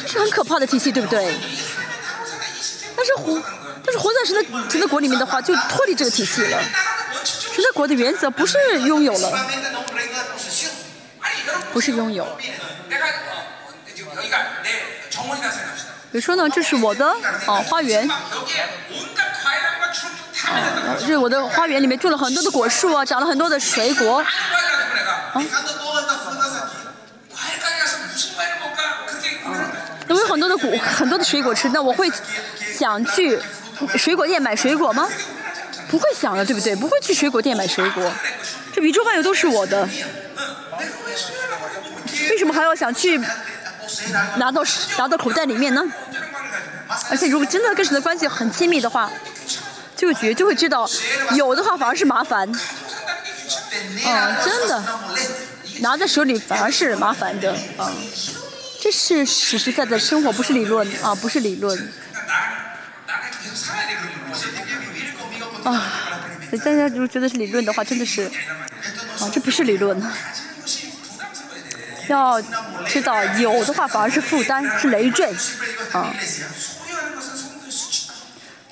这是很可怕的体系对不对？但是活但是活在神的神的国里面的话就脱离这个体系了。神在国的原则不是拥有了。不是拥有。比如说呢，这是我的哦花园，啊，这是我的花园里面种了很多的果树啊，长了很多的水果，啊。我有很多的果，很多的水果吃，那我会想去水果店买水果吗？不会想的，对不对？不会去水果店买水果。这宇宙万有都是我的，为什么还要想去拿到拿到口袋里面呢？而且如果真的跟谁的关系很亲密的话就觉就会知道有的话反而是麻烦。嗯真的。拿在手里反而是麻烦的嗯这是实实在在生活不是理论啊不是理论。啊大家如果觉得是理论的话真的是啊这不是理论。要知道有的话反而是负担，是累赘，啊，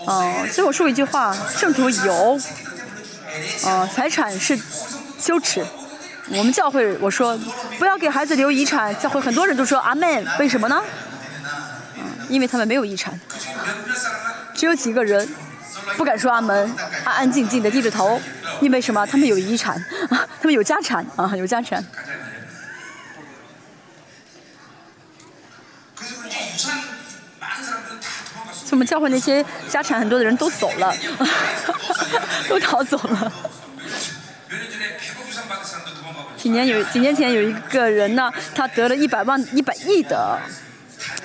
啊，所以我说一句话，圣徒有，啊，财产是羞耻。我们教会我说不要给孩子留遗产，教会很多人都说阿门，为什么呢？嗯，因为他们没有遗产，只有几个人不敢说阿门，安安静静的低着头，因为什么？他们有遗产，啊、他们有家产啊，有家产。教会那些家产很多的人都走了，都逃走了。几年有几年前有一个人呢，他得了一百万一百亿的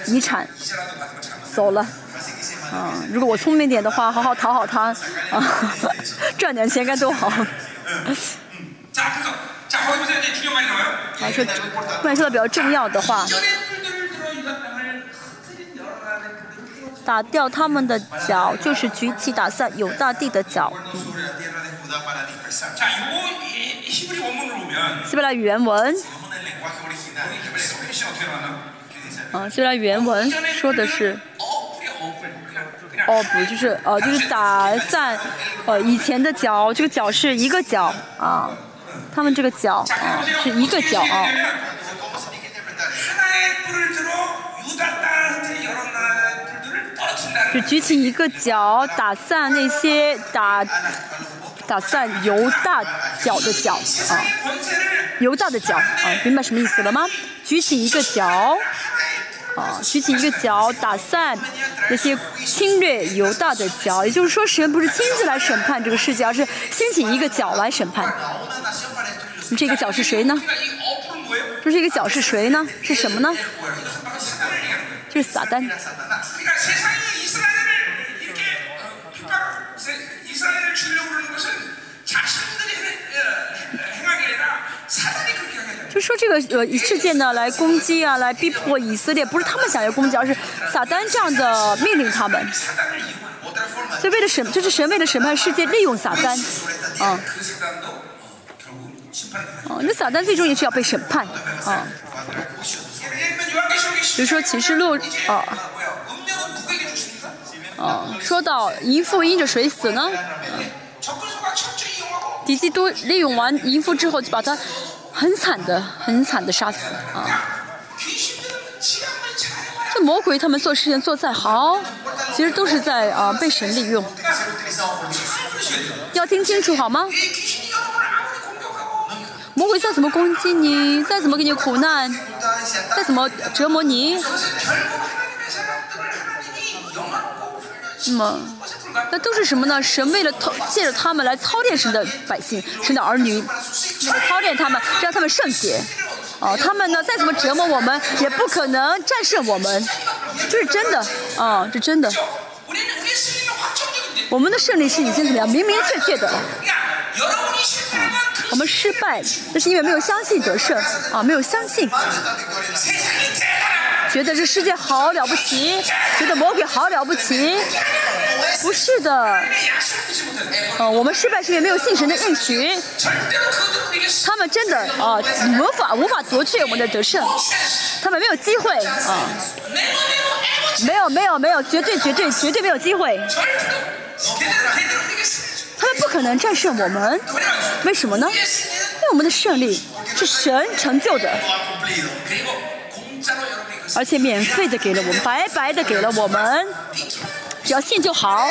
遗产，走了。啊，如果我聪明点的话，好好讨好他，赚点钱该多好。嗯。嗯。再说，刚才说的比较重要的话。打掉他们的脚就是举起打散有大地的脚。希伯来原文嗯希伯来原文说的是哦不就是呃就是打散呃以前的脚这个脚是一个脚啊他们这个脚啊是一个脚啊。就举起一个脚打散那些打打散犹大脚的脚啊，犹大的脚啊，明白什么意思了吗？举起一个脚啊，举起一个脚打散那些侵略犹大的脚，也就是说，神不是亲自来审判这个世界，而是先起一个脚来审判。这个脚是谁呢？说这个脚是谁呢？是什么呢？就是撒旦。就说这个呃事件呢，来攻击啊，来逼迫以色列，不是他们想要攻击，而是撒旦这样的命令他们。所以为了审，就是神为了审判世界，利用撒旦，啊。哦，那撒旦最终也是要被审判，啊。比如说启示录，啊，啊，说到淫妇因着谁死呢？敌基督利用完淫妇之后，就把他。很惨的很惨的杀死啊。这魔鬼他们做事情做再好其实都是在啊被神利用。要听清楚好吗？魔鬼再怎么攻击你再怎么给你苦难再怎么折磨你那么，那都是什么呢？神为了操，借着他们来操练神的百姓，神的儿女，操练他们，让他们圣洁。哦，他们呢？再怎么折磨我们，也不可能战胜我们。这是真的啊，这真的。我们的胜利是已经怎么样？明明确确的。我们失败，那是因为没有相信得胜啊，没有相信。觉得这世界好了不起觉得魔鬼好了不起。不是的。哦我们失败是因为没有信神的应许。他们真的啊无法无法夺去我们的得胜。他们没有机会啊没有没有没有绝对绝对绝对没有机会。他们不可能战胜我们。为什么呢？因为我们的胜利是神成就的。而且免费的给了我们白白的给了我们。只要信就好。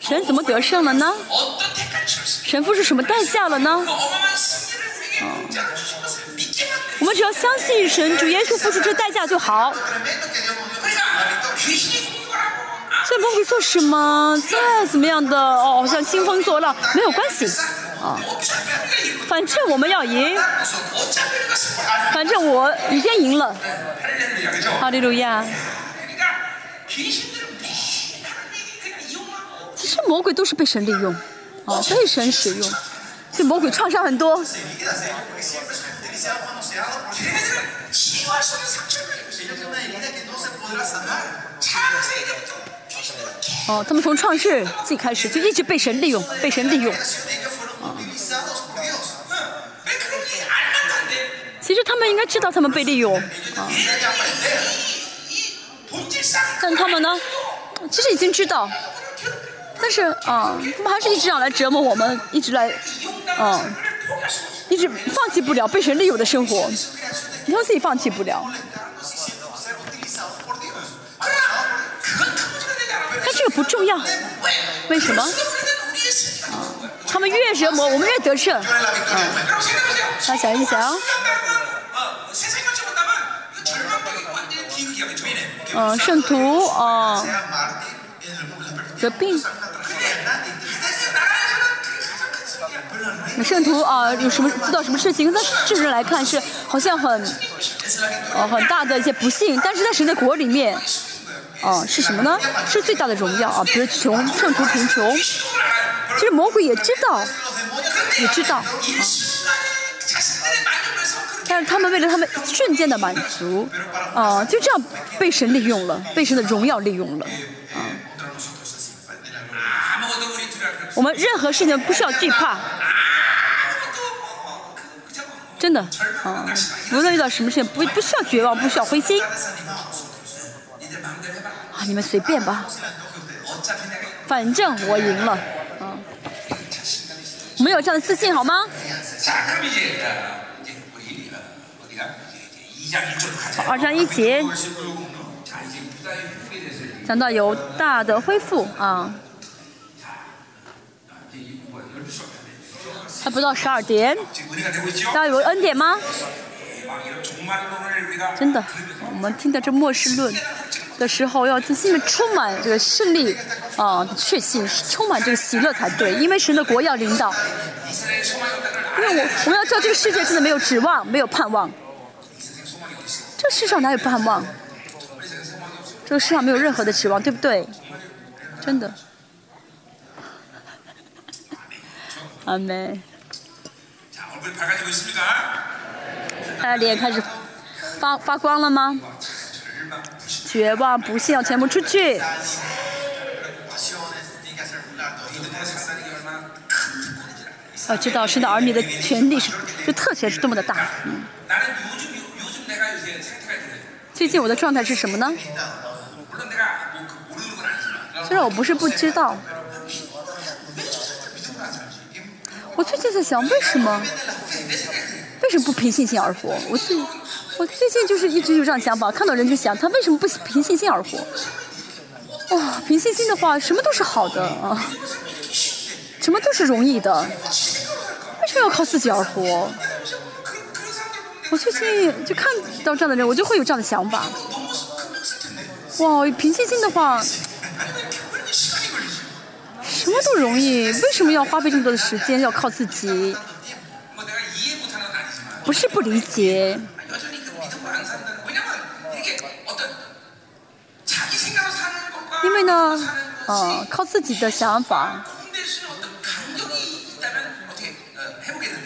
神怎么得胜了呢？神付出什么代价了呢？我们只要相信神主耶稣付出这代价就好。这魔鬼做什么？再怎么样的？哦好像兴风作浪。没有关系。啊反正我们要赢。反正我已经赢了。哈利路亚。其实魔鬼都是被神利用。哦被神使用。这魔鬼创伤很多。哦他们从创世纪开始就一直被神利用被神利用。其实他们应该知道他们被利用但他们呢？其实已经知道但是啊他们还是一直想来折磨我们一直来啊一直放弃不了被神利用的生活你说自己放弃不了。不重要。为什么？啊他们越折磨我们越得胜啊大家想一想。啊嗯圣徒啊。得病。圣徒啊有什么知道什么事情？他这人来看是好像很哦很大的一些不幸但是在神的国里面哦是什么呢？是最大的荣耀啊比如穷胜出贫穷。其实魔鬼也知道也知道啊。但是他们为了他们瞬间的满足啊就这样被神利用了被神的荣耀利用了啊。我们任何事情不需要惧怕。真的啊无论遇到什么事情不不需要绝望不需要灰心。你们随便吧，反正我赢了，啊，没有这样的自信好吗？二章一节，讲到有大的恢复啊，还不到十二点，大家有恩典吗？真的，我们听的这末世论。的时候要自信的充满这个胜利啊确信充满这个喜乐才对因为神的国要领导因为我我们要知道这个世界真的没有指望没有盼望。这世上哪有盼望？这个世上没有任何的指望对不对？真的。阿门。大家脸开始发发光了吗？绝望、不幸要全部出去。要知道，神的儿女的权利是，这特权是多么的大。最近我的状态是什么呢？虽然我不是不知道，我最近在想，为什么，为什么不凭信心而活？我最。我最近就是一直有这样想法看到人就想他为什么不凭信心而活？哇凭信心的话什么都是好的啊什么都是容易的为什么要靠自己而活？我最近就看到这样的人我就会有这样的想法。哇凭信心的话什么都容易为什么要花费这么多的时间要靠自己？不是不理解因为呢，啊，靠自己的想法。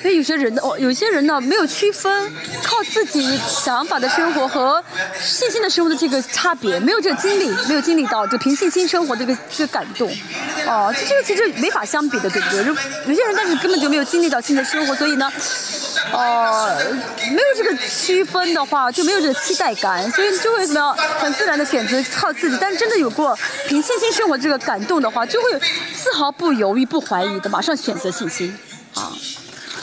所以有些人，哦，有些人呢，没有区分靠自己想法的生活和信心的生活的这个差别，没有这个经历，没有经历到，就凭信心生活这个这个感动。哦，这个其实没法相比的，对不对？就有些人，但是根本就没有经历到新的生活。所以呢。哦，没有这个区分的话，就没有这个期待感，所以就会怎么样？很自然的选择靠自己。但是真的有过凭信心生活这个感动的话，就会丝毫不犹豫、不怀疑的马上选择信心啊。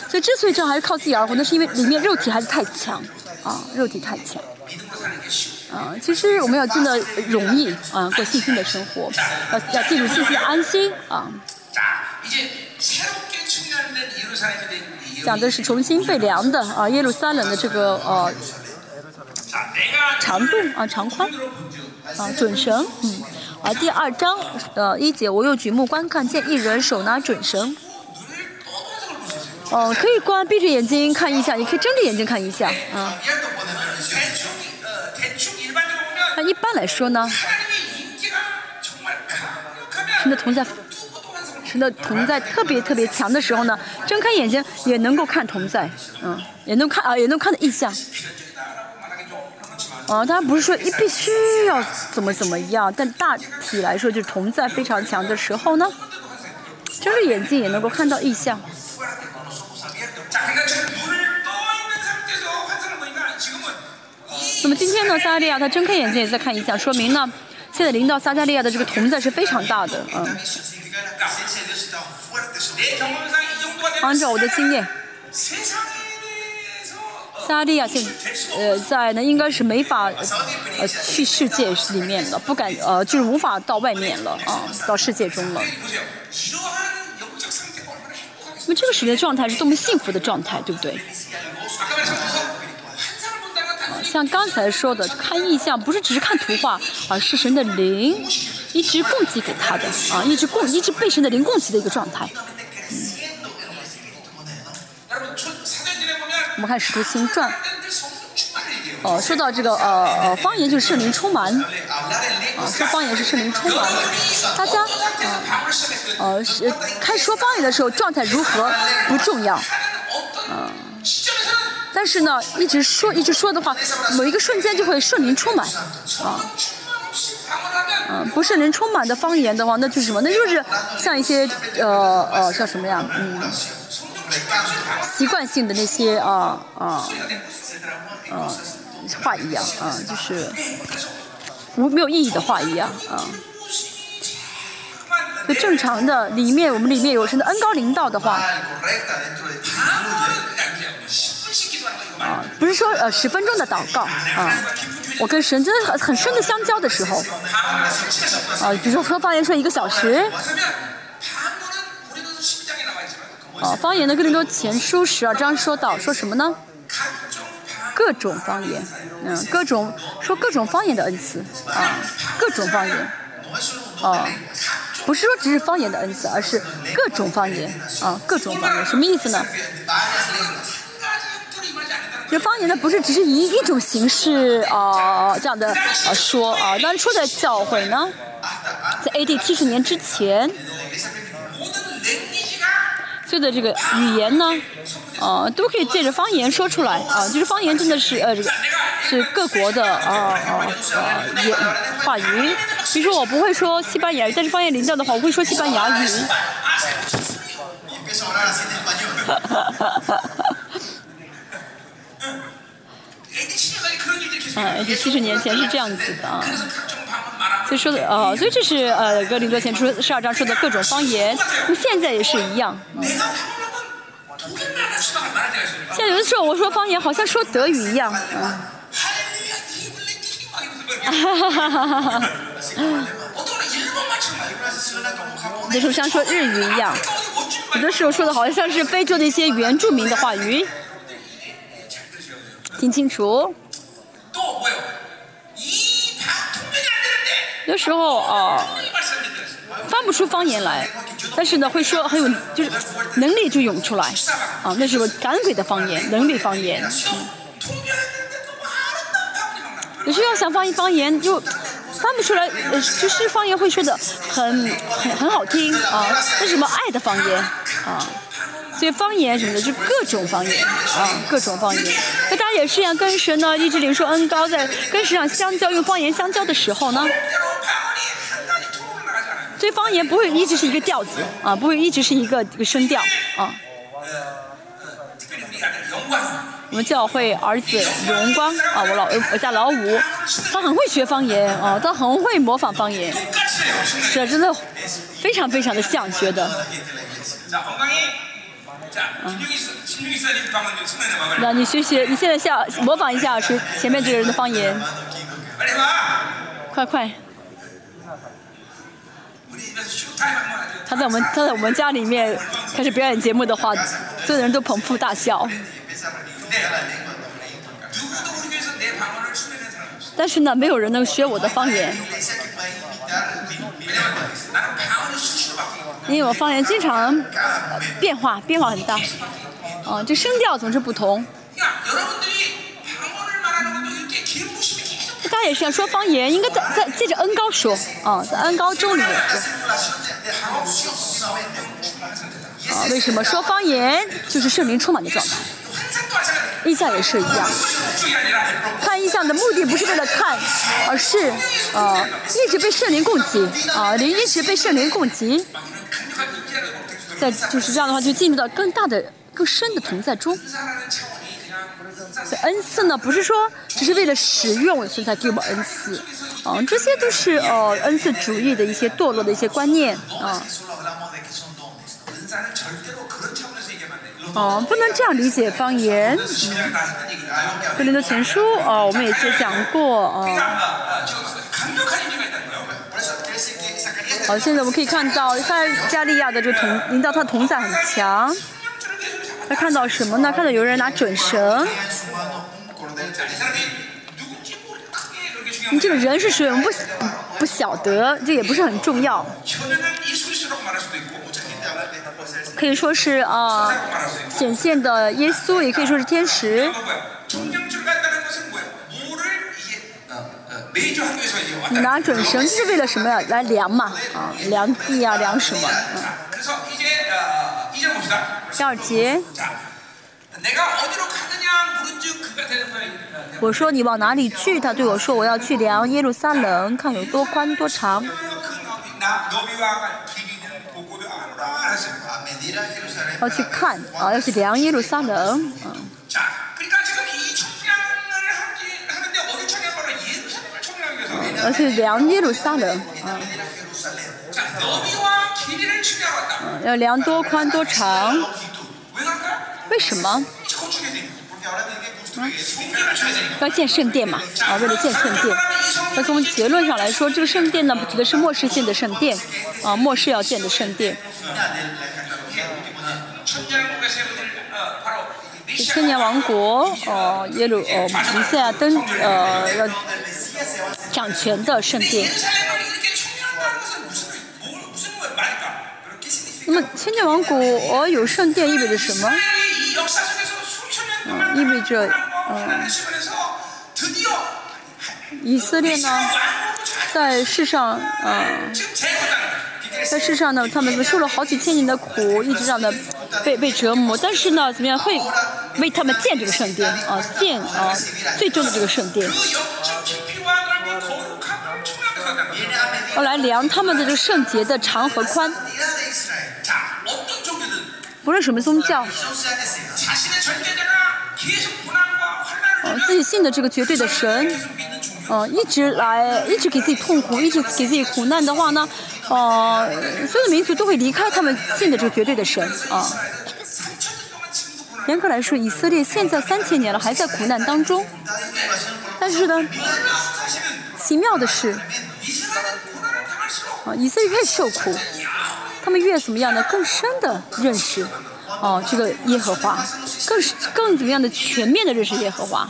所以之所以这样还是靠自己而活，那是因为里面肉体还是太强啊，肉体太强啊。其实我们要真的容易啊，过信心的生活，要要记住信心安心啊。讲的是重新被量的啊，耶路撒冷的这个呃长度啊，长宽啊，准绳。嗯，啊，第二章，呃，一节，我用举目观，看见一人手拿准绳，呃，可以关闭着眼睛看一下，也可以睁着眼睛看一下。啊，那一般来说呢，现在同在。那同在特别特别强的时候呢，睁开眼睛也能够看同在，嗯，也能看啊，也能看到异象。啊，当然不是说一必须要怎么怎么样，但大体来说，就是同在非常强的时候呢，睁开眼睛也能够看到异象。那么今天呢，撒利亚他睁开眼睛也在看异象，说明呢，现在临到撒加利亚的这个同在是非常大的，嗯。按照我的经验，萨利亚现在呃，在那应该是没法呃去世界里面了，不敢呃，就是无法到外面了啊，到世界中了。那么这个时间状态是多么幸福的状态，对不对？像刚才说的看意象不是只是看图画而是神的灵一直供给给他的啊一直供一直被神的灵供给的一个状态。嗯。我们看使徒行传。哦说到这个呃呃方言就是圣灵充满。啊说方言是圣灵充满。大家啊呃是开始说方言的时候状态如何不重要。啊。但是呢，一直说一直说的话，某一个瞬间就会顺灵充满，啊，嗯、啊，不顺灵充满的方言的话，那就是什么？那就是像一些呃呃叫什么呀？嗯，习惯性的那些啊啊啊话一样啊，就是无没有意义的话一样啊。正常的里面，我们里面有神的恩高灵道的话，啊，不是说呃十分钟的祷告啊，我跟神真的很很深的相交的时候，啊，比如说说方言说一个小时，啊，方言的更多前书十二章说到说什么呢？各种方言，嗯，各种说各种方言的恩赐啊，各种方言，哦、啊。不是说只是方言的恩赐而是各种方言啊各种方言什么意思呢？就方言呢不是只是以一种形式啊这样的啊说啊当初的教会呢？在 ad 七十年之前所有的这个语言呢，啊，都可以借着方言说出来啊，就是方言真的是呃这个是各国的啊啊啊言话语。比如说我不会说西班牙语，但是方言领导的话，我会说西班牙语。嗯，七十年前是这样子的啊。所以说，哦，所以这是呃哥林多前书十二章说的各种方言，那现在也是一样。现在有的时候我说方言，好像说德语一样。哈哈哈！有的时候像说日语一样，有的时候说的好像像是非洲的一些原住民的话语。听清楚。有时候啊，翻不出方言来，但是呢，会说很有，就是能力就涌出来啊，那是个赶鬼的方言，能力方言。嗯、有时候要想翻译方言，就翻不出来，呃、就是方言会说的很很很好听啊，那什么爱的方言啊。所以方言什么的，就各种方言啊，各种方言。那大家也是一样，跟神呢一直领受恩高，在跟神上相交，用方言相交的时候呢，所以方言不会一直是一个调子啊，不会一直是一个一个声调啊。我们教会儿子荣光啊，我老我家老五，他很会学方言啊，他很会模仿方言，是真的非常非常的像学的。那你学学，你现在下模仿一下是前面这个人的方言，快快。他在我们，他在我们家里面开始表演节目的话，所有人都捧腹大笑。但是呢，没有人能学我的方言，因为我方言经常变化，变化很大，啊，就声调总是不同。大家也是要说方言，应该在在借着恩高说，啊，在恩高中里面说。啊，为什么说方言就是圣灵充满的状态？意象也是一样，看意象的目的不是为了看，而是啊、呃，一直被圣灵供给啊，灵、一直被圣灵供给，在就是这样的话，就进入到更大的、更深的同在中。这恩赐呢，不是说只是为了使用，所以才给我们恩赐，啊，这些都是呃恩赐主义的一些堕落的一些观念啊。哦、不能这样理解方言。格林的前书哦、啊，我们也是讲过啊。好、现在我们可以看到，在加利亚的这个同领导他同在很强。他看到什么呢？看到有人拿准绳。你这个人是谁？我们不不晓得这也不是很重要。可以说是啊显现的耶稣也可以说是天使。拿准绳是为了什么呀？来量嘛，啊，量地啊，量什么？第二节。我说你往哪里去？他对我说我要去量耶路撒冷，看有多宽多长。要去看啊，要去量耶路撒冷。啊而是量耶路撒冷啊要量多宽多长？为什么？嗯。要建圣殿嘛啊为了建圣殿。那从结论上来说这个圣殿呢指的是末世性的圣殿啊末世要建的圣殿。千年王国，哦，耶路，哦，弥赛亚登，呃，要掌权的圣殿。那么千年王国有圣殿意味着什么？啊，意味着，嗯。以色列呢，在世上，嗯，在世上呢，他们受了好几千年的苦，一直让的被被折磨，但是呢，怎么样会？为他们建这个圣殿，啊，建啊，最终的这个圣殿。要来量他们的这个圣洁的长和宽，不论什么宗教，啊，自己信的这个绝对的神，啊，一直来，一直给自己痛苦，一直给自己苦难的话呢，啊，所有的民族都会离开他们信的这个绝对的神，啊。严格来说，以色列现在三千年了，还在苦难当中。但是呢，奇妙的是，啊，以色列越受苦，他们越怎么样呢？更深的认识，哦、啊，这个耶和华，更更怎么样的全面的认识耶和华，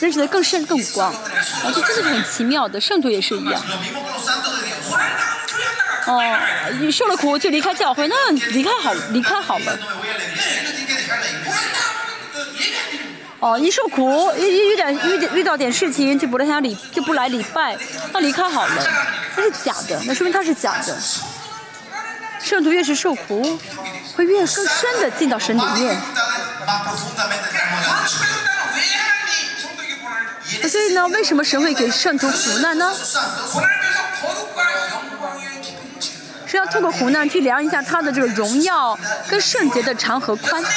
认识的更深更广，啊，这真的是很奇妙的。圣徒也是一样。哦你受了苦就离开教会那离开好离开好了哦一受苦一遇点遇遇到点事情就不来想礼就不来礼拜那离开好了那是假的那说明他是假的。圣徒越是受苦会越更深的进到神里面。所以呢为什么神会给圣徒苦难呢？要通过胡呢去量一下他的这个荣耀跟圣洁的长和宽。啊。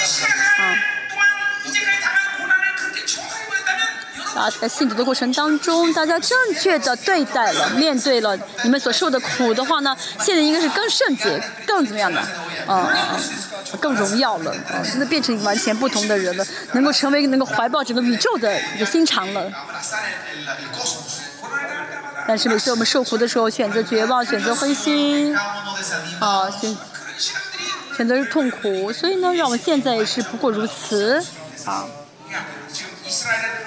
啊在信主的过程当中大家正确的对待了面对了你们所受的苦的话呢现在应该是更圣洁更怎么样的？嗯嗯嗯更荣耀了嗯真的变成完全不同的人了能够成为能够怀抱整个宇宙的一个心肠了。但是每次我们受苦的时候，选择绝望，选择灰心，啊，选选择是痛苦，所以呢，让我们现在也是不过如此，啊。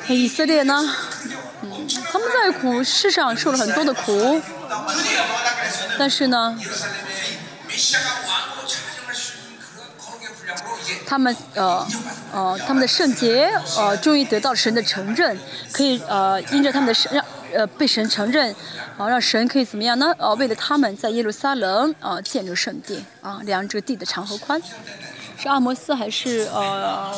以色列呢？嗯，他们在苦世上受了很多的苦，但是呢，他们呃呃他们的圣洁呃终于得到神的承认，可以呃因着他们的圣。呃被神承认，啊让神可以怎么样呢？呃为了他们在耶路撒冷啊建立圣殿啊量这地的长和宽，是阿摩斯还是呃？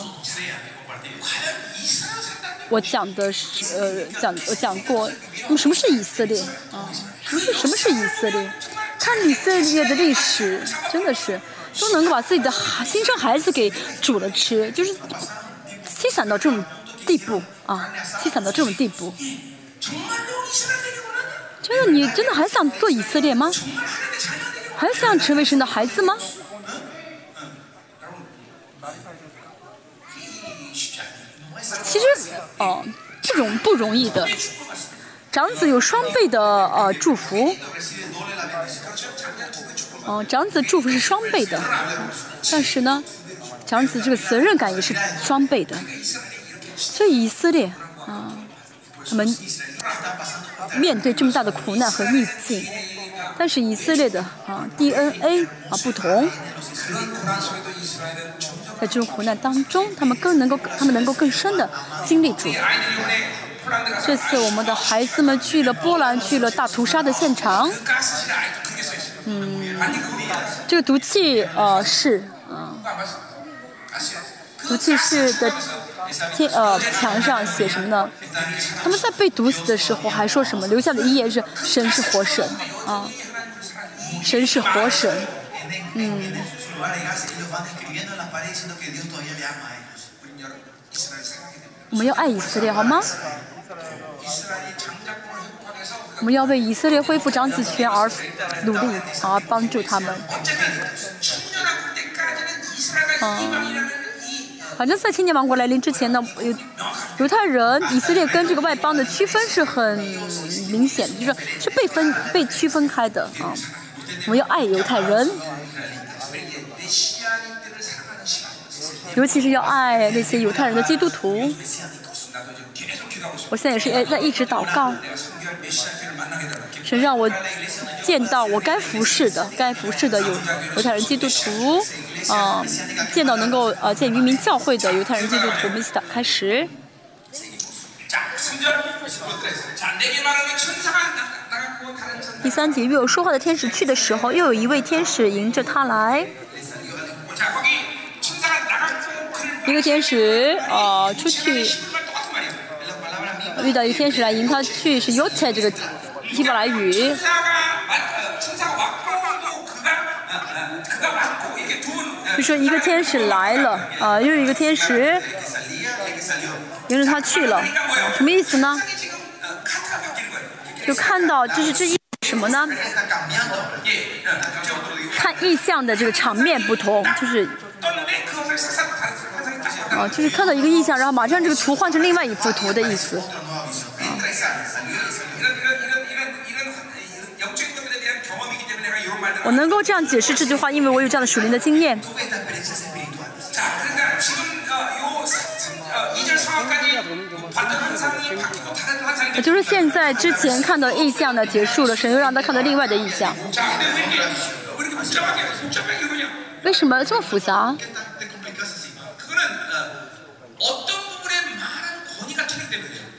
我讲的是呃讲我讲过，那么什么是以色列啊？什么是什么是以色列？看以色列的历史，真的是都能够把自己的孩新生孩子给煮了吃，就是凄惨到这种地步啊！凄惨到这种地步。真的，你真的很想做以色列吗？还想成为神的孩子吗？其实，哦，这种不容易的，长子有双倍的呃祝福，嗯，长子祝福是双倍的，但是呢，长子这个责任感也是双倍的，所以以色列啊，他们。面对这么大的苦难和逆境但是以色列的啊 dna 啊不同。在这种苦难当中他们更能够他们能够更深的经历住这次我们的孩子们去了波兰去了大屠杀的现场。嗯这个毒气呃是嗯。毒气室的天呃墙上写什么呢？他们在被毒死的时候还说什么？留下的遗言是“神是活神”啊，“神是活神”，嗯。我们要爱以色列好吗？我们要为以色列恢复长子权而努力，而帮助他们。啊。反正在千年王国来临之前呢犹犹太人以色列跟这个外邦的区分是很明显的就是是被分被区分开的啊。我们要爱犹太人。尤其是要爱那些犹太人的基督徒。我现在也是在一直祷告，神让我见到我该服侍的，该服侍的有犹太人基督徒，嗯、见到能够呃见渔民教会的犹太人基督徒，我们一起祷开始。第三节，又有说话的天使去的时候，又有一位天使迎着他来。一个天使、呃，出去。遇到一个天使来迎他去是有才这个希伯来语就说一个天使来了啊又一个天使迎着他去了什么意思呢？就看到就是这意什么呢？看意象的这个场面不同就是啊就是看到一个意象然后马上这个图换成另外一幅图的意思。我能够这样解释这句话，因为我有这样的属灵的经验。就是现在之前看到异象的结束了，神又让他看到另外的异象。为什么这么复杂？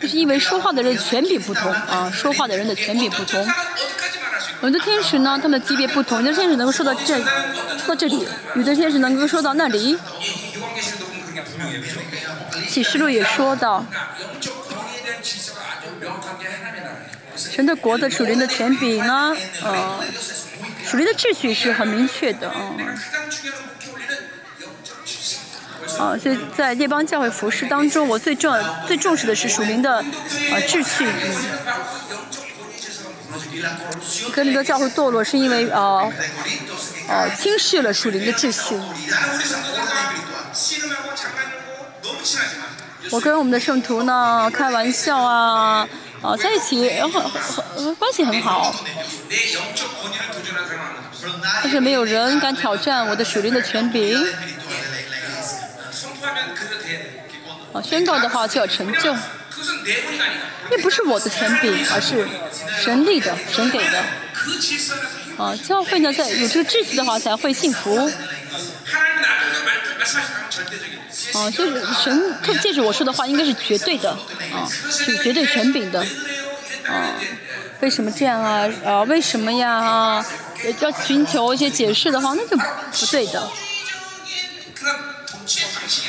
是因为说话的人的权柄不同啊，说话的人的权柄不同。有的天使呢，他们级别不同，有的天使能够说到这说到这里，有的天使能够说到那里。启示录也说到神的国的属灵的权柄呢，呃，属灵的秩序是很明确的。嗯。啊，所以在列邦教会服饰当中，我最重最重视的是属灵的啊秩序。跟你的教会堕落是因为啊啊轻视了属灵的秩序。我跟我们的圣徒呢，开玩笑啊，啊，在一起，然后关系很好，但是没有人敢挑战我的属灵的权柄。宣告的话就要成就。那不是我的权柄而是神立的神给的。啊教会呢在有这个秩序的话才会幸福啊就是神特戒指我说的话应该是绝对的啊是绝对权柄的。啊为什么这样啊？啊为什么呀？啊要寻求一些解释的话那就不对的。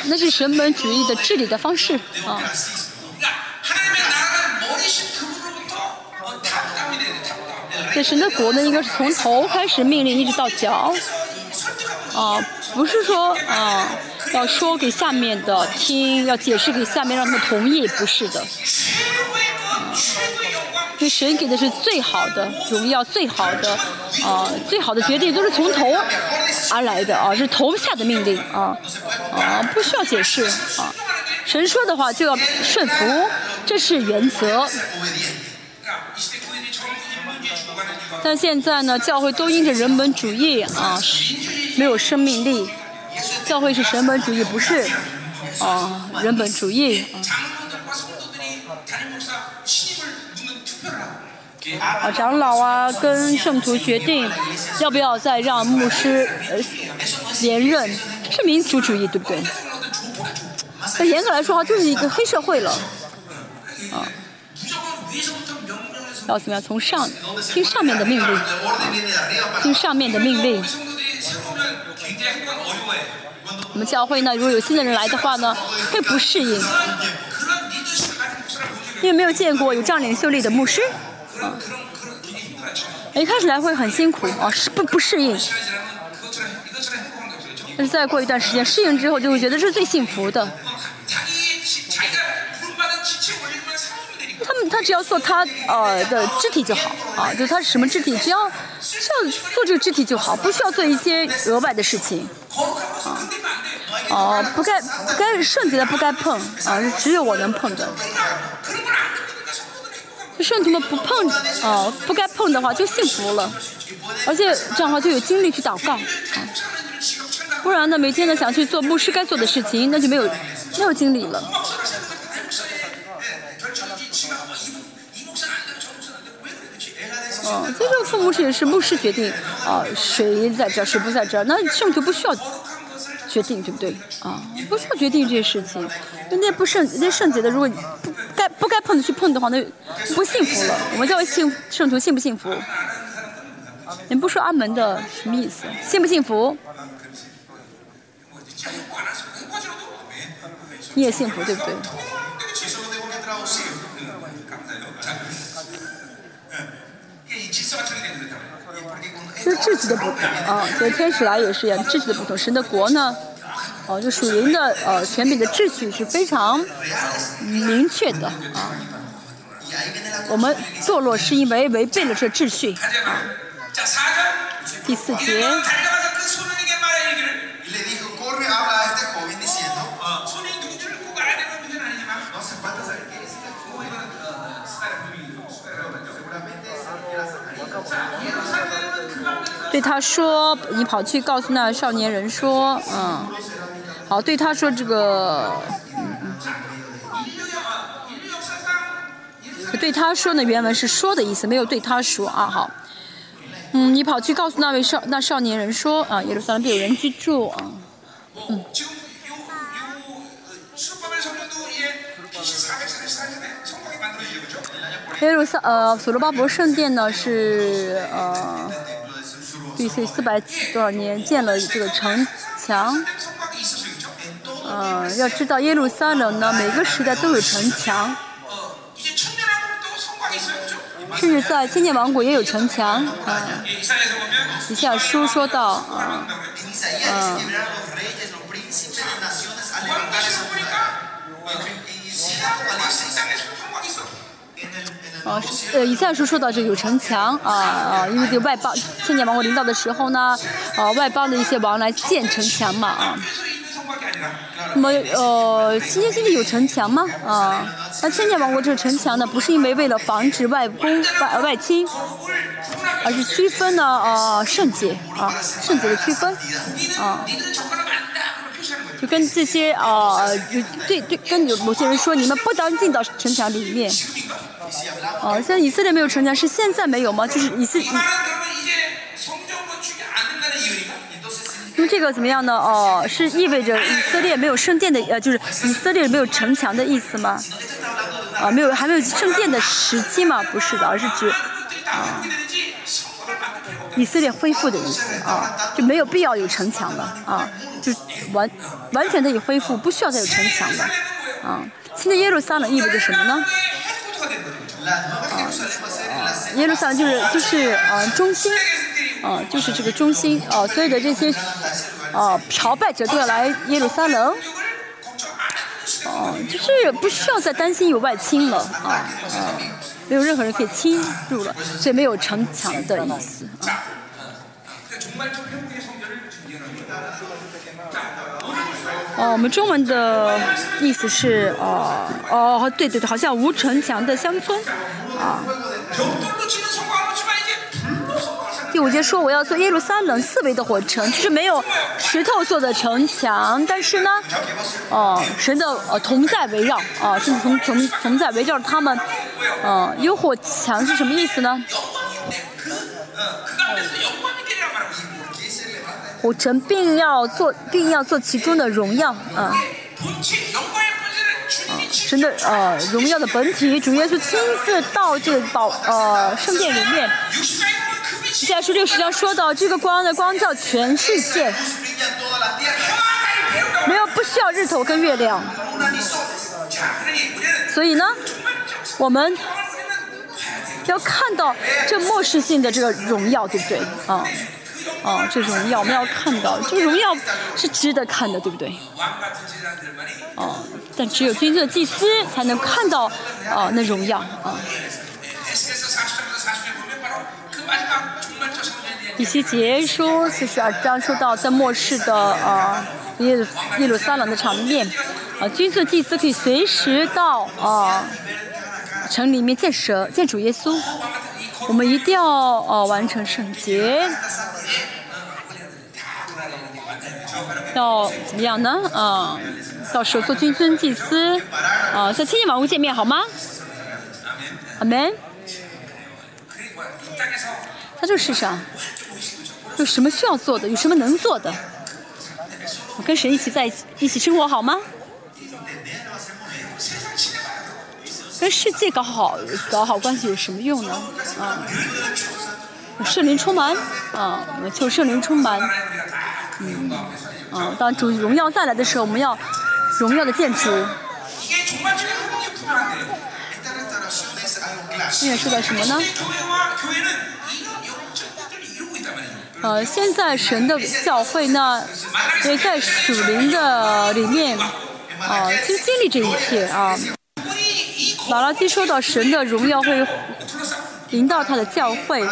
那是神本主义的治理的方式啊。在神的国呢，应该是从头开始命令，一直到脚。啊，不是说啊，要说给下面的听，要解释给下面，让他们同意，不是的。就神给的是最好的荣耀最好的啊最好的决定都是从头而来的啊是头下的命令啊啊不需要解释啊。神说的话就要顺服这是原则。但现在呢教会都因着人本主义啊没有生命力教会是神本主义不是啊人本主义啊。啊，长老啊，跟圣徒决定要不要再让牧师呃连任，是民族主义，对不对？那严格来说，就是一个黑社会了，啊。要怎么样？从上听上面的命令，听上面的命令。我们教会呢，如果有新的人来的话呢，会不适应，因为没有见过有这样领袖力的牧师。啊。一开始来会很辛苦啊，适不不适应。但是再过一段时间适应之后，就会觉得是最幸福的。他们他只要做他呃的肢体就好啊，就他什么肢体，只要只要做这个肢体就好，不需要做一些额外的事情啊。哦、不该不该顺子的不该碰啊，只有我能碰的。圣徒们不碰哦、不该碰的话就幸福了，而且这样的话就有精力去祷告啊。不然呢，每天呢想去做牧师该做的事情，那就没有没有精力了。哦、以，这个父母也是牧师决定啊，谁在这儿，谁不在这儿，那圣徒不需要决定对不对啊？不需要决定这些事情，那不圣、那圣洁的，如果不该不该碰的去碰的话，那不幸福了。我们叫幸圣徒幸不幸福？你不说阿门的什么意思？幸不幸福？你也幸福对不对？是秩序的不同啊，所以天使来也是呀。秩序的不同，神的国呢，哦，就属灵的呃，权柄的秩序是非常明确的啊。我们堕落是因为违背了这秩序啊。第四节。对他说，你跑去告诉那少年人说，嗯，好，对他说这个，嗯。嗯，对他说呢，原文是说的意思，没有对他说啊，好，嗯，你跑去告诉那位少那少年人说啊，耶路撒冷这有人居住啊，嗯，耶路撒呃所罗巴伯圣殿呢是呃。玉碎四百多少年建了这个城墙嗯要知道耶路撒冷呢每个时代都有城墙甚至在千年王国也有城墙嗯以下书说到嗯嗯呃呃以下说说到这有城墙啊啊因为这个外邦千年王国领导的时候呢啊外邦的一些王来建城墙嘛啊。那么呃新天新济有城墙吗？啊那千年王国这个城墙呢不是因为为了防止外公外外亲而是区分呢啊圣洁啊圣洁的区分啊。就跟这些啊就对对跟有某些人说你们不当进到城墙里面。哦像以色列没有城墙是现在没有吗？就是以色列这个怎么样呢？哦，是意味着以色列没有圣殿的，呃，就是以色列没有城墙的意思吗？啊，没有，还没有圣殿的时机吗？不是的，而是指啊，以色列恢复的意思啊，就没有必要有城墙了啊，就完完全的以恢复，不需要再有城墙了啊。现在耶路撒冷意味着什么呢？啊耶路撒冷就是就是啊中心，啊就是这个中心哦所有的这些哦朝拜者都要来耶路撒冷。哦就是不需要再担心有外侵了啊啊没有任何人可以侵入了所以没有城墙的意思啊哦我们中文的意思是哦哦对对对好像无城墙的乡村啊第五节说我要做耶路撒冷四围的火城，就是没有石头做的城墙，但是呢，哦，神的同在围绕，哦，就是同同同在围绕他们，嗯，有火墙是什么意思呢？火城并要做并要做其中的荣耀，嗯，神的呃荣耀的本体，主耶稣亲自到这个宝呃圣殿里面。在书六十章说到这个光的光照全世界，没有不需要日头跟月亮。所以呢，我们要看到这末世性的这个荣耀，对不对？啊啊，这荣耀我们要看到，这个荣耀是值得看的，对不对？啊，但只有君正的祭司才能看到啊，那荣耀啊。一西结书四十二章说到在末世的呃耶耶路撒冷的场面，啊、呃，君子祭司可以随时到啊、呃、城里面见蛇见主耶稣，我们一定要呃完成圣洁，要怎么样呢？嗯、呃，到候做君尊祭司，啊、呃，在千年王屋见面好吗？阿门。在这世上，有什么需要做的？有什么能做的？我跟神一起在一起一起生活，好吗？跟世界搞好搞好关系有什么用呢？啊！我圣灵充满啊！我们求圣灵充满。嗯，啊，当主荣耀再来的时候，我们要荣耀的建筑。现在说的什么呢？呃，现在神的教会呢，也在属灵的里面，啊、呃，经历这一切啊。老拉基说到神的荣耀会临到他的教会，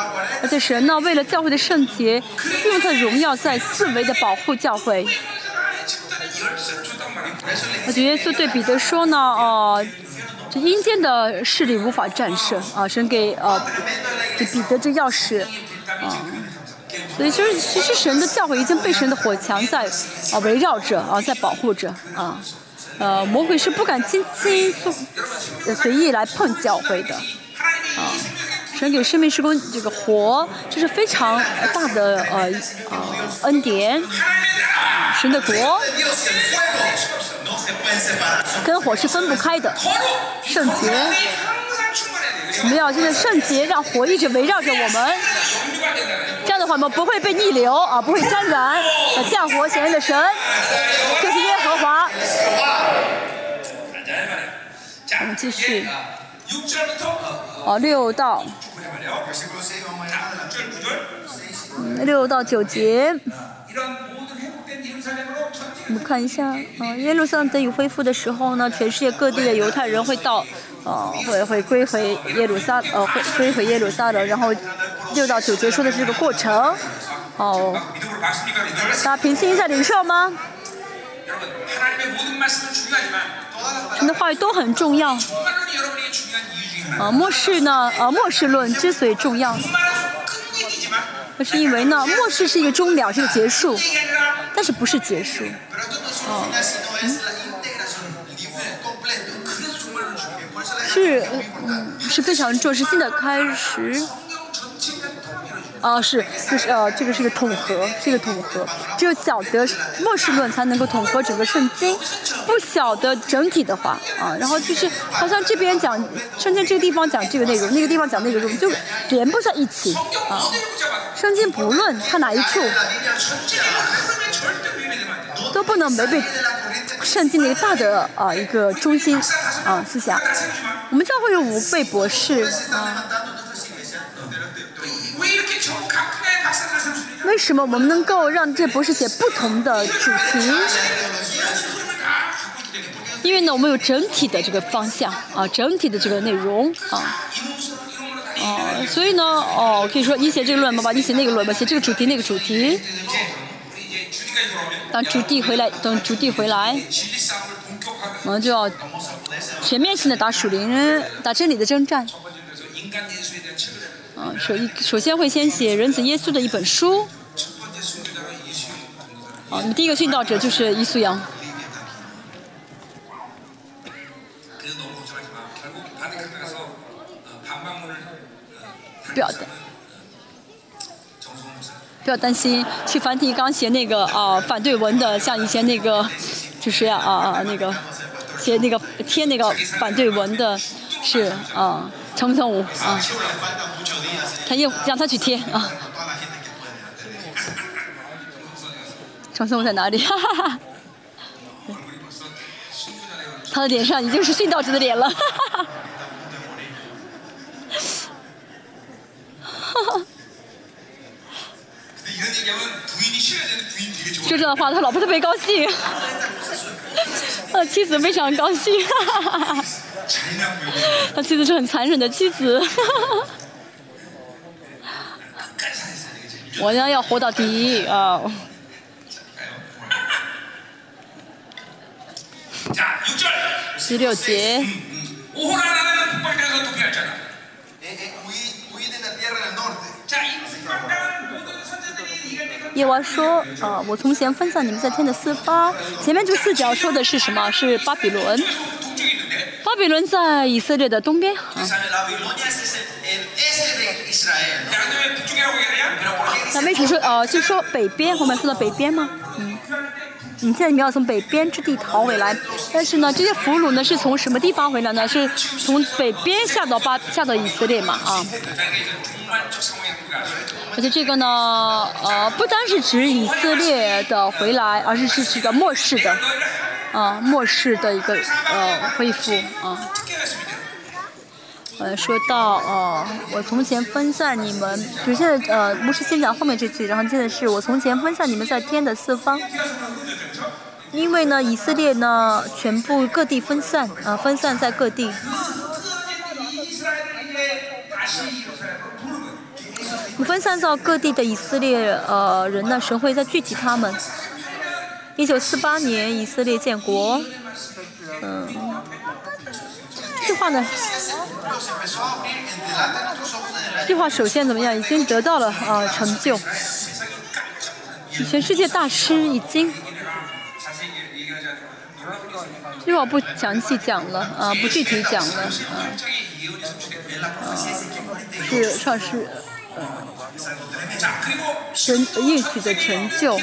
而且神呢，为了教会的圣洁，用他的荣耀在四维的保护教会。我觉得耶对彼得说呢，哦、阴间的势力无法战胜啊！神给呃、啊、给彼得这钥匙啊，所以其实其实神的教会已经被神的火墙在啊围绕着啊，在保护着啊。呃，魔鬼是不敢轻轻随随意来碰教会的，啊，神给生命施工这个活，这是非常大的呃呃恩典，神的国。跟火是分不开的。圣洁我们要就是圣洁让火一直围绕着我们。这样的话我们不会被逆流啊不会沾染。啊降火显然的神就是耶和华。我们继续。哦六到。六到九节。我们看一下嗯耶路撒冷得以恢复的时候呢全世界各地的犹太人会到呃会会归回耶路撒呃会归回耶路撒冷然后六到九结束的这个过程哦大家平静一下领袖吗你的话语都很重要啊末世呢呃末世论之所以重要那是因为呢末世是一个终了是一个结束但是不是结束是，嗯，是非常重，是新的开始。啊，是，就是呃，这个是一个统合，这个统合，只有晓得末世论才能够统合整个圣经，不晓得整体的话啊，然后就是好像这边讲圣经这个地方讲这个内容，那个地方讲那个内容，就连不在一起啊。圣经不论看哪一处。都不能违背圣经的一个大的啊一个中心啊思想。我们教会有五位博士啊。为什么我们能够让这博士写不同的主题？因为呢，我们有整体的这个方向啊，整体的这个内容啊，哦、啊，所以呢，哦，可以说你写这个论文吧，你写那个论文，写这个主题那个主题。当主地回来，等主地回来，我们就要全面性的打属灵、打真理的征战。啊，首一首先会先写人子耶稣的一本书。啊，那么第一个殉道者就是伊稣羊。不要。不要担心去繁体刚写那个啊、反对文的，像以前那个，就是啊啊、那个写那个贴那个反对文的，是啊、呃、成不成武啊？他又让他去贴啊。成成武在哪里？哈哈哈。他的脸上已经是殉道者的脸了，哈哈哈。哈哈。就这样话，他老婆特别高兴。他的 妻子非常高兴。他妻子是很残忍的妻子。我将要活到第一啊！徐六杰。耶娃说：“呃，我从前分散你们在天的四方，前面这四角说的是什么？是巴比伦。巴比伦在以色列的东边。啊”那为什么说呃，就说北边？我们说的北边吗？嗯。你现在你要从北边之地逃回来但是呢这些俘虏呢是从什么地方回来呢？是从北边下到巴下到以色列嘛啊。而且这个呢呃不单是指以色列的回来而是是指的末世的啊末世的一个呃恢复啊。呃，说到哦、我从前分散你们，就现在呃，牧师先讲后面这句，然后接着是我从前分散你们在天的四方，因为呢，以色列呢，全部各地分散啊、呃，分散在各地。分散到各地的以色列呃人呢，神会再聚集他们。一九四八年，以色列建国，嗯。计划首先怎么样？已经得到了啊成就。全世界大师已经。这划不详细讲了啊不具体讲了啊啊是上市神应许的成就，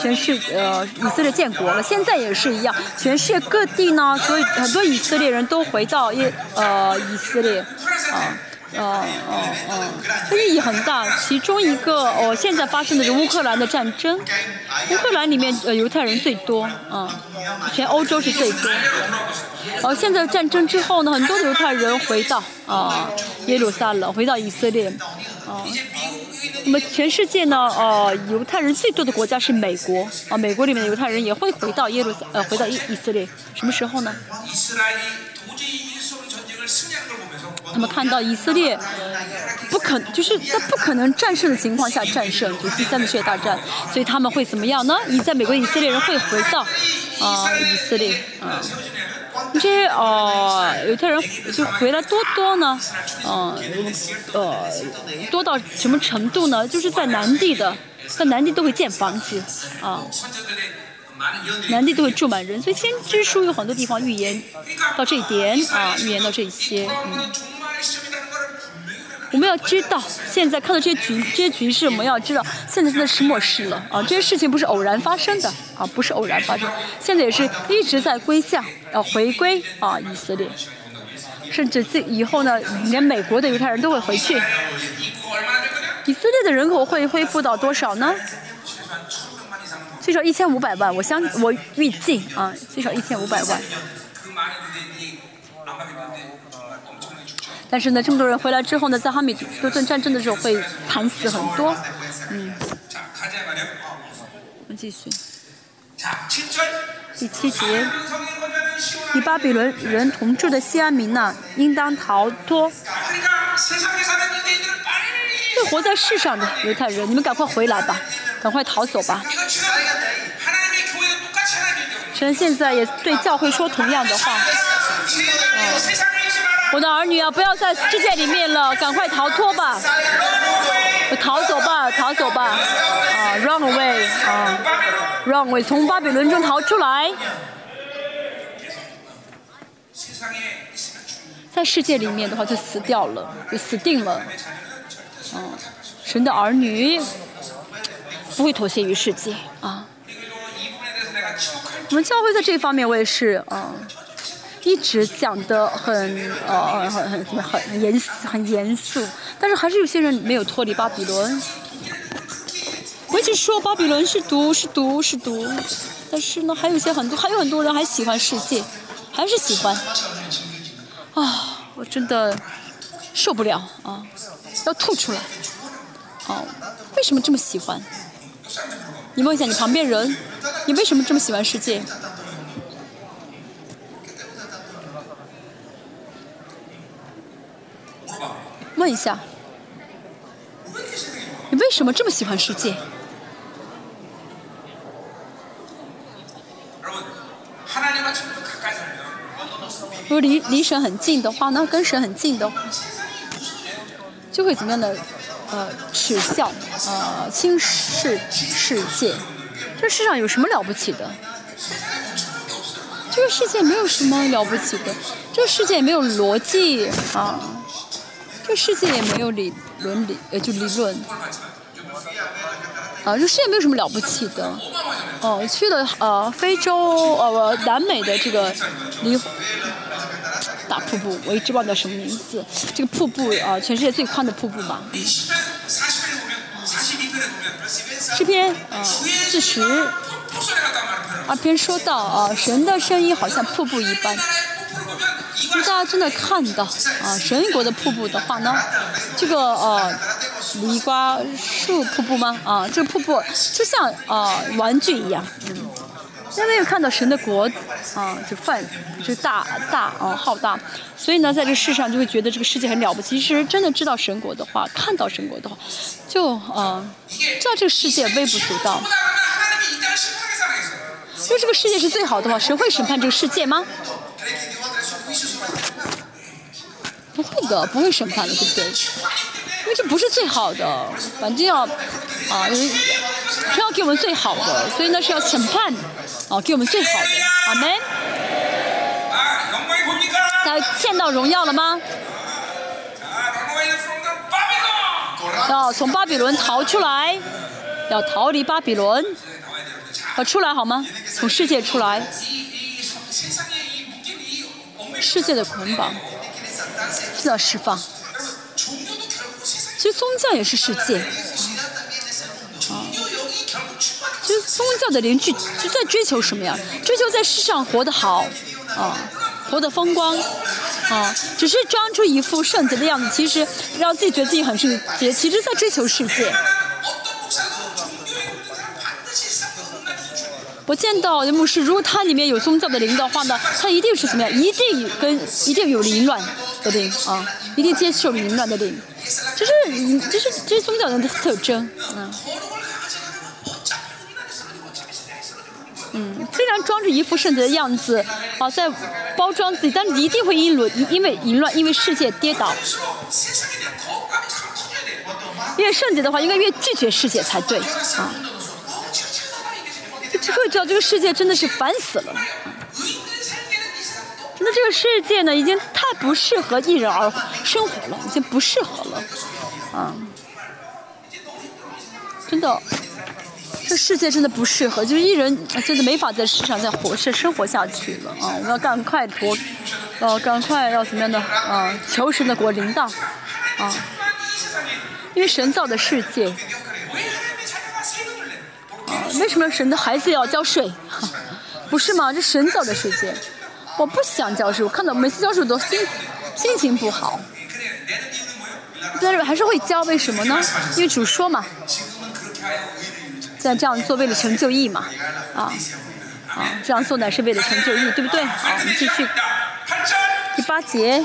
全世呃以色列建国了，现在也是一样，全世界各地呢，所以很多以色列人都回到耶呃以色列，啊。呃呃，这意义很大。其中一个哦，现在发生的是乌克兰的战争，乌克兰里面呃犹太人最多，啊、全欧洲是最多。哦，现在战争之后呢，很多犹太人回到啊、耶路撒冷，回到以色列，啊、那么全世界呢，哦，犹太人最多的国家是美国啊、美国里面的犹太人也会回到耶路撒呃回到以以色列，什么时候呢？他们看到以色列不可就是在不可能战胜的情况下战胜，就是第三次世界大战，所以他们会怎么样呢？以在美国以色列人会回到啊、以色列啊。这些呃犹太人就回来多多呢，嗯呃多到什么程度呢？就是在南地的，在南地都会建房子啊。南地都会住满人，所以先知书有很多地方预言到这一点啊。预言到这些，嗯，我们要知道现在看到这些局，这些局势，我们要知道现在真的是末世了啊。这些事情不是偶然发生的啊，不是偶然发生。现在也是一直在归向啊回归啊，以色列甚至这以后呢，连美国的犹太人都会回去。以色列的人口会恢复到多少呢？最少一千五百万，我相我预计啊，最少一千五百万。但是呢，这么多人回来之后呢，在哈米多顿战争的时候会惨死很多，嗯。我们继续。第七节，与巴比伦人同住的西安民呢，应当逃脱。会活在世上的犹太人，你们赶快回来吧，赶快逃走吧。神现在也对教会说同样的话。嗯、我的儿女啊，不要在世界里面了，赶快逃脱吧。逃走吧，逃走吧，啊，run away，啊。让我从巴比伦中逃出来。在世界里面的话就死掉了就死定了。嗯神的儿女不会妥协于世界啊。我们教会在这方面我也是嗯一直讲的很呃很很很严很严肃但是还是有些人没有脱离巴比伦。我一直说巴比伦是毒是毒是毒，但是呢，还有一些很多还有很多人还喜欢世界，还是喜欢。啊，我真的受不了啊，要吐出来。啊，为什么这么喜欢？你问一下你旁边人，你为什么这么喜欢世界？问一下，你为什么这么喜欢世界？如果离离神很近的话，那跟神很近的，就会怎么样的？呃，耻笑，呃，轻视世界。这世上有什么了不起的？这个世界没有什么了不起的，这个世界也没有逻辑啊，这个世界也没有理伦理，呃，就理论。啊，这世界没有什么了不起的。哦，去了呃非洲呃南美的这个，离，大瀑布，我一直忘掉什么名字。这个瀑布啊，全世界最宽的瀑布吧。这边啊，四十啊，边说到啊，神的声音好像瀑布一般。如果大家真的看到啊，神国的瀑布的话呢，这个呃。梨瓜树瀑布吗？啊，这个瀑布就像啊玩具一样。嗯，因为看到神的国啊，就范就大大啊浩大。所以呢，在这世上就会觉得这个世界很了不起。其实真的知道神国的话，看到神国的话，就啊知道这个世界微不足道。因为这个世界是最好的话，谁会审判这个世界吗？不会的，不会审判的，对不对？因为这不是最好的，反正要啊，因为是要给我们最好的，所以那是要审判，啊，给我们最好的。阿门。他见到荣耀了吗？啊，从巴比伦逃出来，要逃离巴比伦，要出来好吗？从世界出来。世界的捆绑，要释放。其实宗教也是世界。啊。其实宗教的邻居就在追求什么呀？追求在世上活得好啊活得风光啊只是装出一副圣洁的样子其实让自己觉得自己很圣洁其实在追求世界。我见到牧师，如果他里面有宗教的灵的话呢，他一定是怎么样？一定跟一定有凌乱的灵啊，一定接受凌乱的灵。就是你，就是就是宗教的特征。嗯，虽然装着一副圣洁的样子啊，在包装自己，但一定会因伦，因为淫乱，因为世界跌倒。因为圣洁的话，应该越拒绝世界才对啊。这个叫这个世界真的是烦死了。那这个世界呢，已经太不适合一人而生活了，已经不适合了，啊，真的，这世界真的不适合，就是一人真的没法在世上再活是生活下去了啊！我们要赶快脱，呃、赶快要怎么样的啊？求神的国领导啊，因为神造的世界。为什么神的孩子要交税？不是吗？这神造的世界，我不想交税。我看到每次交税都心心情不好，但是还是会交，为什么呢？因为主说嘛，在这样做为了成就义嘛，啊啊，这样做呢是为了成就义，对不对？好，我们继续第八节。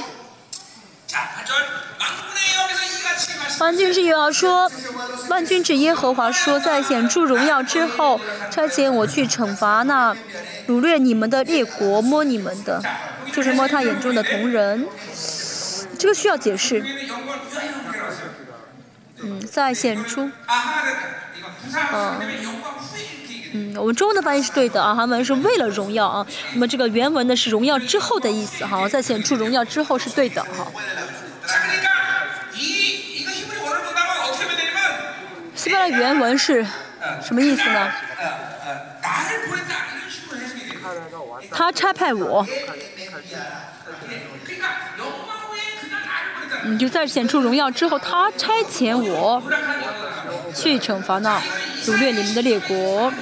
万军之耶和华说万军之耶和华说在显著荣耀之后差遣我去惩罚那掳掠你们的列国摸你们的就是摸他眼中的同人。这个需要解释。嗯在显出嗯嗯我们中文的翻译是对的啊韩文是为了荣耀啊那么这个原文呢是荣耀之后的意思哈在显出荣耀之后是对的哈。希伯来原文是什么意思呢？他差派我，你就在显出荣耀之后，他差遣我去惩罚那掳掠你们的列国，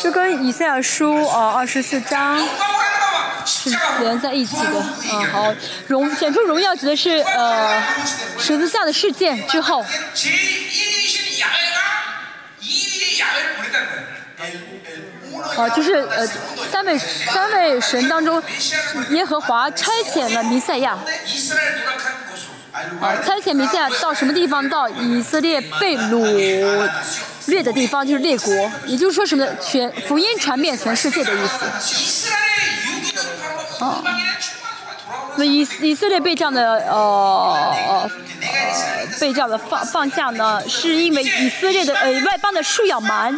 就跟以赛亚书啊二十四章。是连在一起的。啊，好，荣显出荣耀指的是呃十字架的事件之后。啊，就是呃三位三位神当中，耶和华差遣了弥赛亚。啊，差遣弥赛亚到什么地方？到以色列被掳。略的地方就是列国，也就是说什么全福音传遍全世界的意思。啊，那以以色列被这样的呃呃被这样的放放下呢，是因为以色列的呃外邦的树要满，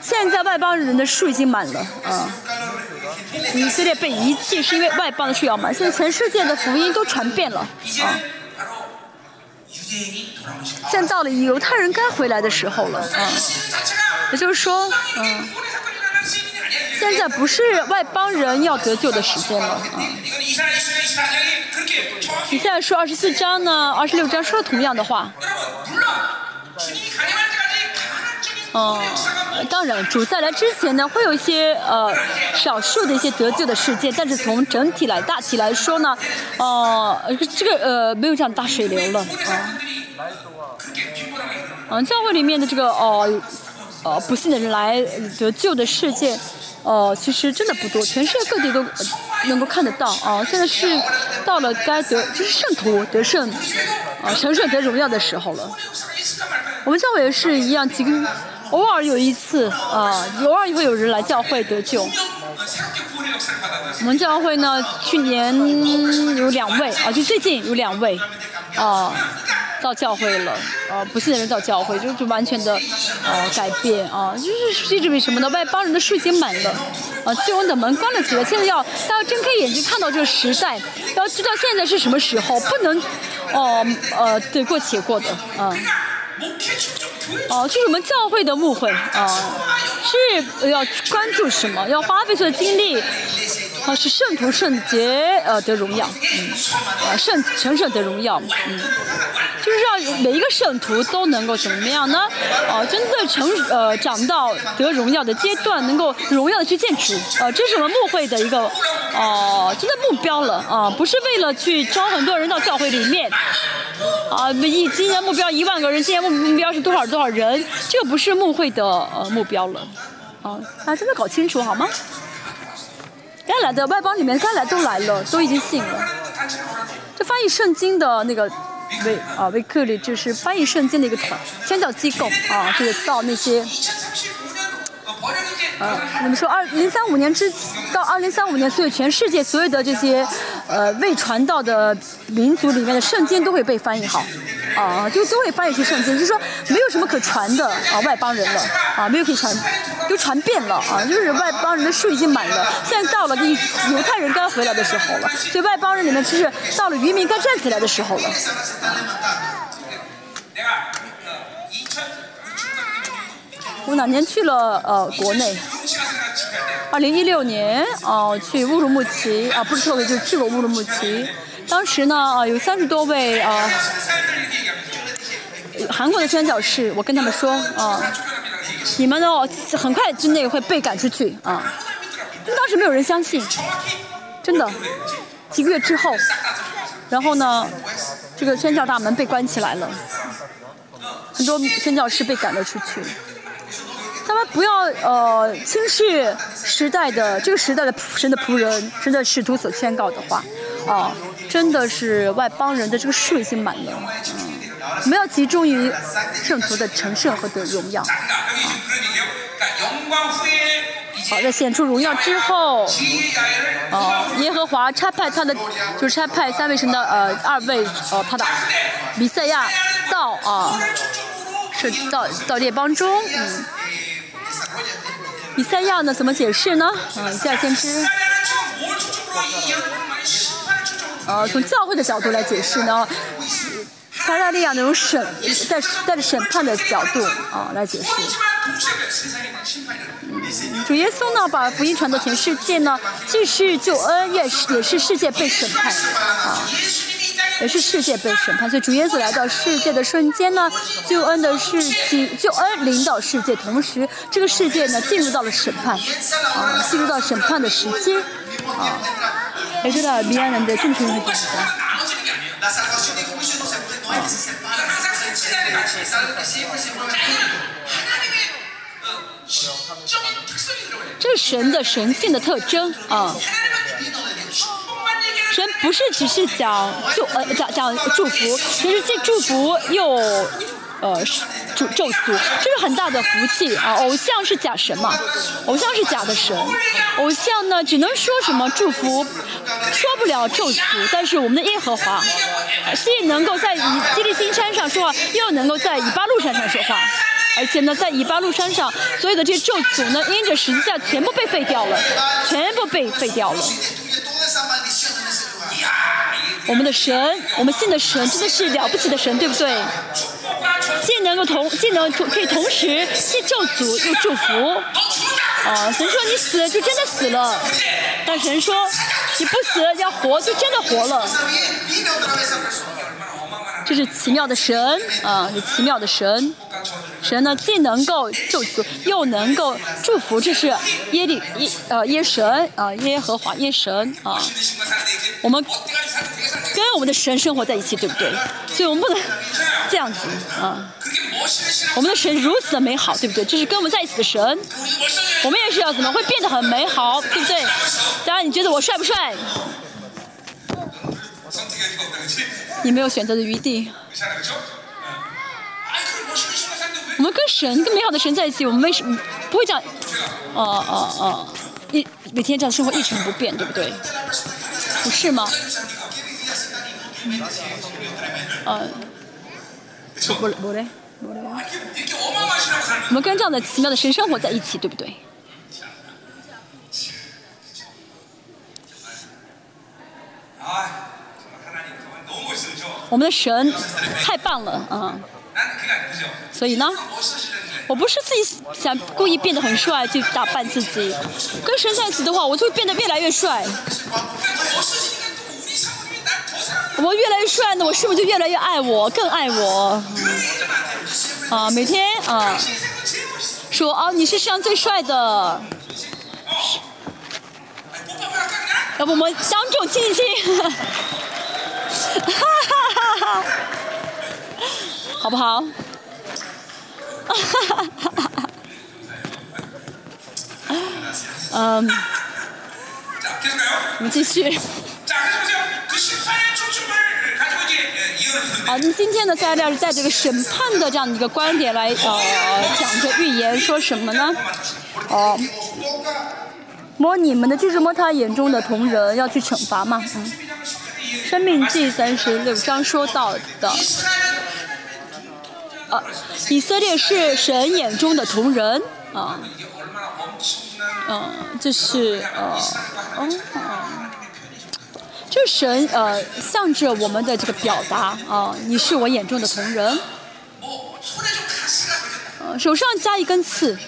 现在外邦人的树已经满了啊。以色列被遗弃是因为外邦的树要满，现在全世界的福音都传遍了啊。现在到了犹太人该回来的时候了啊，也就是说，嗯。现在不是外邦人要得救的时间了。你现在说二十四章呢，二十六章说了同样的话。哦，当然，主再来之前呢，会有一些呃少数的一些得救的事件，但是从整体来大体来说呢，哦，这个呃没有这样大水流了啊。嗯，教会里面的这个哦呃不幸的人来得救的事件。哦其实真的不多全世界各地都能够看得到啊现在是到了该得就是圣徒得胜啊神圣得荣耀的时候了。我们教会也是一样几个偶尔有一次啊偶尔也会有人来教会得救。我们教会呢去年有两位啊就最近有两位啊到教会了，呃不信的人到教会，就就完全的呃改变啊，就是一直为什么呢？外邦人的税已经满了，啊救恩的门关了起来，现在要大家睁开眼睛看到这个时代，要知道现在是什么时候，不能哦呃得过且过的啊。哦，就是我们教会的牧会啊，是要关注什么？要花费所有精力，啊，是圣徒圣洁呃的荣耀，嗯，啊，圣神圣的荣耀，嗯，就是让每一个圣徒都能够怎么样呢？啊，真的成呃长到得荣耀的阶段，能够荣耀的去建主，啊，这是我们牧会的一个哦、啊，真的目标了啊，不是为了去招很多人到教会里面，啊，一今年目标一万个人，今年。目标是多少多少人，这个不是牧会的呃目标了，啊，大家真的搞清楚好吗？该来的外邦里面该来都来了，都已经信了。这翻译圣经的那个维啊维克里，就是翻译圣经的一个团，先教机构啊，就是到那些呃，你们说二零三五年之到二零三五年，所有全世界所有的这些呃未传道的民族里面的圣经都会被翻译好，啊，就都会翻译成圣经，就是说没有什么可传的啊外邦人了啊，没有可以传都传遍了啊，就是外邦人的数已经满了。现在到了你犹太人该回来的时候了，所以外邦人里面其实到了渔民该站起来的时候了。我哪年去了呃国内？二零一六年哦去乌鲁木齐啊不是特别就是去过乌鲁木齐。当时呢有三十多位啊韩国的宣教士我跟他们说啊你们呢很快之内会被赶出去啊。当时没有人相信真的。几个月之后然后呢这个宣教大门被关起来了很多宣教师被赶了出去。他们不要呃轻视时代的这个时代的神的仆人，神的使徒所宣告的话，啊，真的是外邦人的这个税已经满了，嗯，我们要集中于圣徒的成圣和的荣耀，好，在显出荣耀之后，哦，耶和华差派他的就是差派三位神的呃二位呃他的弥赛亚到啊，是到到列邦中，嗯。以赛亚呢怎么解释呢？啊，以赛亚先知。呃，从教会的角度来解释呢，撒旦利亚那种审，在带着审判的角度啊来解释。主耶稣呢，把福音传到全世界呢，既是救恩，也是也是世界被审判啊。也是世界被审判，所以主耶稣来到世界的瞬间呢，救恩的事情，救恩临到世界，同时这个世界呢进入到了审判，啊，进入到审判的时期，啊，也知道미안한데 좀 조용히 해주세요. 나눠지는 게 아니에요. La salvación y juicio no se puede, no hay que se separa. 이건 항상 같이 같이 Es algo que siempre se mueve. 하나님의 어, 시적인 특성이 들어가요. 这是神的神性的特征啊。 神不是只是讲祝呃讲讲祝福，神是既祝福又呃是咒诅，这是很大的福气啊！偶像是假神嘛，偶像是假的神，偶像呢只能说什么祝福，说不了咒诅，但是我们的耶和华既能够在以基利新山上说话，又能够在以巴路山上说话。而且呢，在以巴路山上，所有的这些咒诅呢，因着十字架全部被废掉了，全部被废掉了。我们的神我们信的神真的是了不起的神对不对？既能够同既能同可以同时既救主又祝福。啊神说你死了就真的死了。但神说你不死要活就真的活了。这是奇妙的神啊，是奇妙的神。神呢，既能够救赎，又能够祝福，这是耶利耶呃耶神啊，耶和华耶神啊。我们跟我们的神生活在一起，对不对？所以我们不能这样子啊。我们的神如此的美好，对不对？这是跟我们在一起的神。我们也是要怎么会变得很美好，对不对？当然，你觉得我帅不帅？你没有选择的余地。我们跟神跟美好的神在一起我们为什么？不会这样。哦哦哦。一每天这样生活一成不变对不对？不是吗？嗯。我们跟这样的奇妙的神生活在一起对不对？我们的神太棒了，嗯，所以呢，我不是自己想故意变得很帅去打扮自己，跟神在一起的话，我就会变得越来越帅。我越来越帅呢，我是不是就越来越爱我，更爱我？啊，每天啊，说啊，你是世界上最帅的，要不我们相中亲亲？哈哈哈！好不好？啊哈哈！嗯，我们继续。啊，那今天的材料是在这个审判的这样的一个观点来呃讲这预言，说什么呢？哦，摸你们的，就是摸他眼中的同人，要去惩罚嘛，嗯。《生命》第三十六章说到的，呃，以色列是神眼中的同人，啊，嗯，这是呃，哦，这神呃，向着我们的这个表达啊，你是我眼中的同人，呃，手上加一根刺，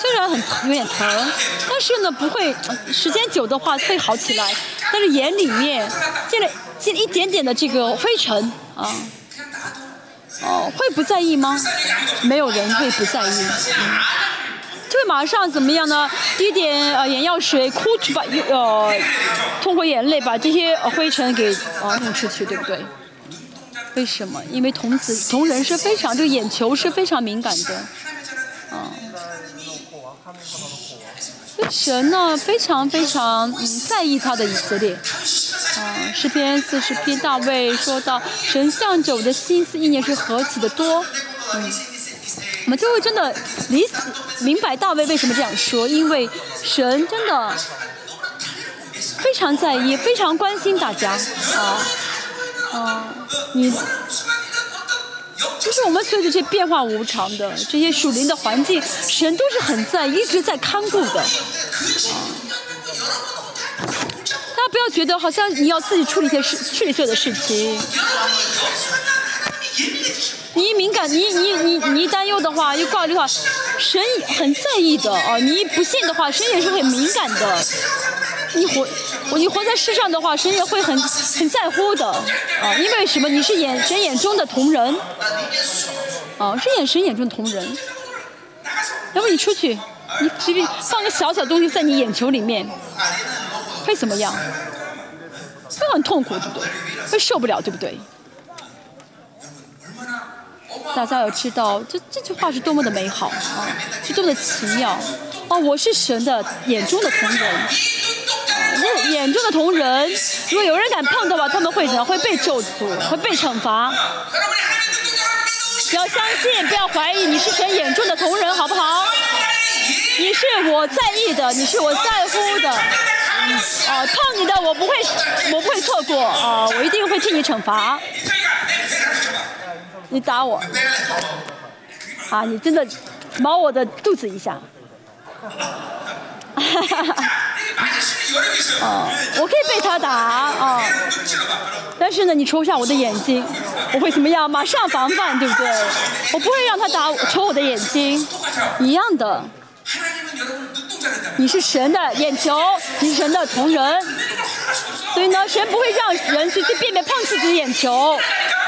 虽然很疼，有点疼，但是呢，不会，时间久的话会好起来。但是眼里面进了进一点点的这个灰尘啊，哦，会不在意吗？没有人会不在意，就会马上怎么样呢？滴点呃眼药水，哭出把呃通过眼泪把这些灰尘给啊弄出去，对不对？为什么？因为童子童人是非常就眼球是非常敏感的，啊。神呢非常非常嗯在意他的以色列。啊，诗篇四十篇大卫说到，神向着我的心思意念是何其的多。嗯，我们就会真的理明白大卫为什么这样说，因为神真的非常在意，非常关心大家。啊，啊，你。就是我们随着这变化无常的这些属灵的环境，神都是很在，一直在看顾的。啊，大家不要觉得好像你要自己处理一些事，处理所有的事情。你一敏感，你你你你一担忧的话，又挂虑的话，神很在意的啊！你一不信的话，神也是很敏感的。你活，你活在世上的话，神也会很很在乎的啊！因为什么？你是眼神眼中的同人，啊，是眼神眼中的同人。要不你出去，你随便放个小小东西在你眼球里面，会怎么样？会很痛苦，对不对？会受不了，对不对？大家要知道，这这句话是多么的美好啊，是多么的奇妙哦！我是神的眼中的同人，是眼中的同人。如果有人敢碰到吧，他们会怎样？会被咒诅，会被惩罚。不要相信，不要怀疑，你是神眼中的同人，好不好？你是我在意的，你是我在乎的。啊，碰你的，我不会，我不会错过啊！我一定会替你惩罚。你打我，啊，你真的挠我的肚子一下，哦，我可以被他打啊，但是呢，你戳一下我的眼睛，我会怎么样？马上防范，对不对？我不会让他打戳我的眼睛，一样的。你是神的眼球，你是神的同仁，所以呢，神不会让人去去辨别碰自己的眼球，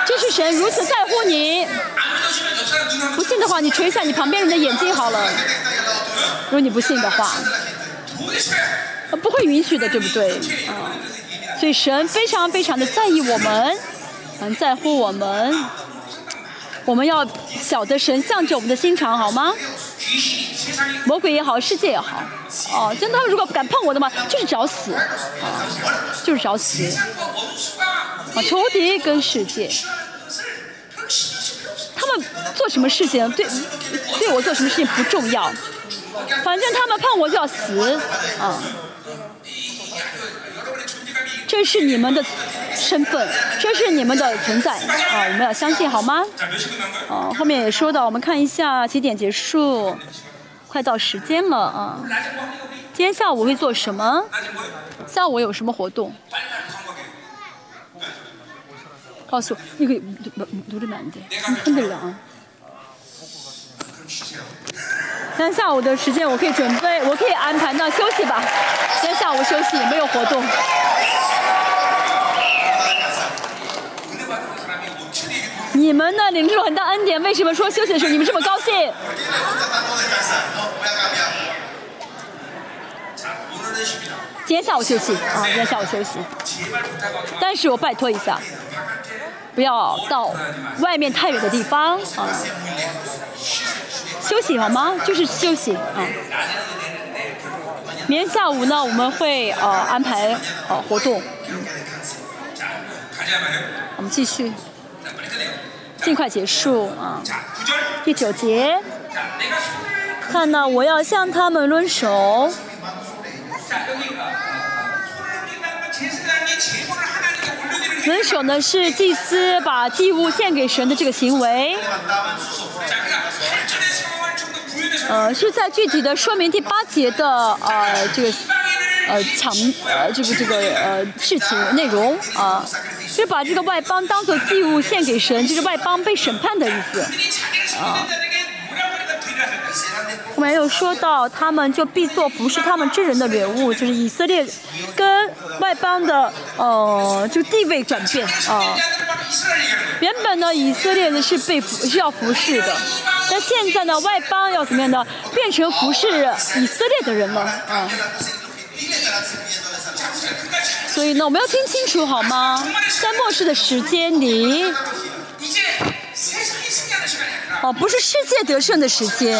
这是神如此在乎你。不信的话，你垂下你旁边人的眼睛好了。如果你不信的话，不会允许的，对不对？啊，所以神非常非常的在意我们，很在乎我们，我们要晓得神向着我们的心肠，好吗？魔鬼也好，世界也好，哦，真的，如果敢碰我的话，就是找死，啊，就是找死，啊，仇敌跟世界，他们做什么事情，对，对我做什么事情不重要，反正他们碰我就要死，啊。这是你们的身份这是你们的存在啊我们要相信好吗？啊后面也说到我们看一下几点结束快到时间了啊。今天下午会做什么？下午有什么活动？告诉我那个你喷的了啊。今天下午的时间我可以准备我可以安排到休息吧。今天下午休息没有活动。你们呢领受很大恩典为什么说休息的时候你们这么高兴？今天下午休息啊今天下午休息。但是我拜托一下不要到外面太远的地方啊。休息好吗？就是休息啊。明天下午呢，我们会呃安排呃活动。嗯，我们继续，尽快结束啊。第九节，看到我要向他们抡手。轮手呢是祭司把祭物献给神的这个行为。呃，是在具体的说明第八节的呃这个呃强呃这个这个呃事情内容啊，就把这个外邦当做祭物献给神，就是外邦被审判的意思。啊没有说到他们就必做服侍他们真人的人物，就是以色列跟外邦的呃就地位转变啊、原本呢，以色列呢是被服是要服侍的，但现在呢，外邦要怎么样呢？变成服侍以色列的人了啊。所以呢，我们要听清楚好吗？在末世的时间里，哦不是世界得胜的时间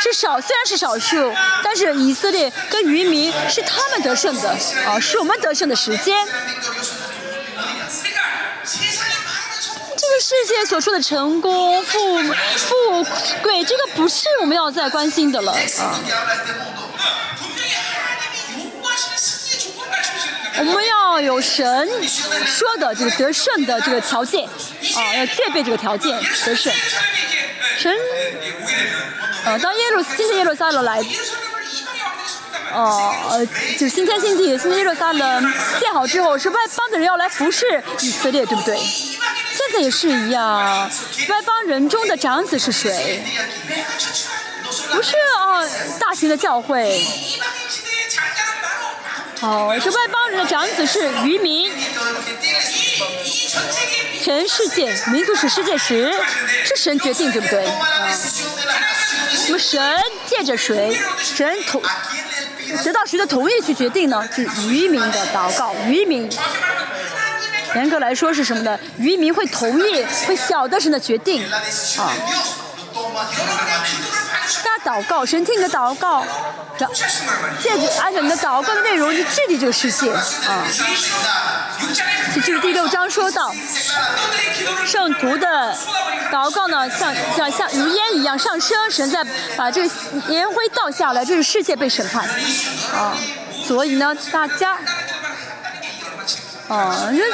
是少虽然是少数但是以色列跟渔民是他们得胜的啊是我们得胜的时间。这个世界所说的成功富富贵这个不是我们要再关心的了啊。我们要有神说的这个得胜的这个条件，啊，要具备这个条件得胜。神，呃、当耶路今天耶路撒冷来，哦、就，呃，就新天新地，新天耶路撒冷建好之后，是外邦的人要来服侍以色列，对不对？现在也是一样，外邦人中的长子是谁？不是啊，大型的教会。哦是外邦人的长子是渔民。全世界民族史世界史是神决定对不对？啊那么神借着谁？神同得到谁的同意去决定呢？是渔民的祷告渔民。严格来说是什么呢？渔民会同意会晓得神的决定。啊。大家祷告，神听你的祷告，然后借着按照你的祷告的内容去治理这个世界啊。这就是第六章说到，圣徒的祷告呢，像像像如烟一样上升，神在把这个烟灰倒下来，这是世界被审判啊。所以呢，大家。啊因为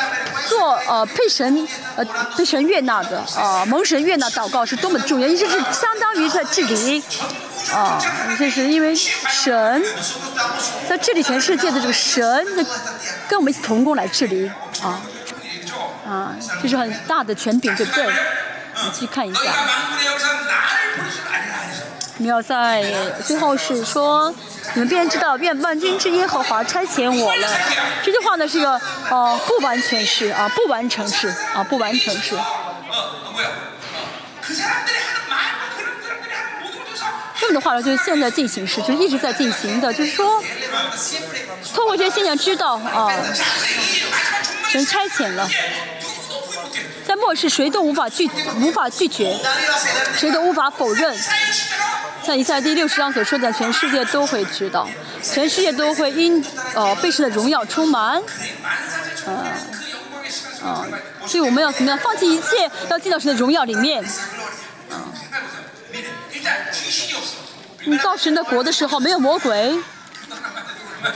做呃配神呃配神悦纳的啊蒙神悦纳祷告是多么重要这是相当于在治理啊这是因为神在治理全世界的这个神跟我们一起同工来治理啊啊这是很大的权柄对不对？你去看一下。你要在最后是说你们便知道愿万军之耶和华差遣我了这句话呢是一个呃不完全是啊不完成是啊不完成是。这么的话呢就是现在进行时就一直在进行的就是说通过这些信念知道啊神差遣了。或是谁都无法拒无法拒绝谁都无法否认。像以下第六十章所说的全世界都会知道。全世界都会因呃被神的荣耀充满。啊啊所以我们要怎么样？放弃一切要进到神的荣耀里面。啊你到神的国的时候没有魔鬼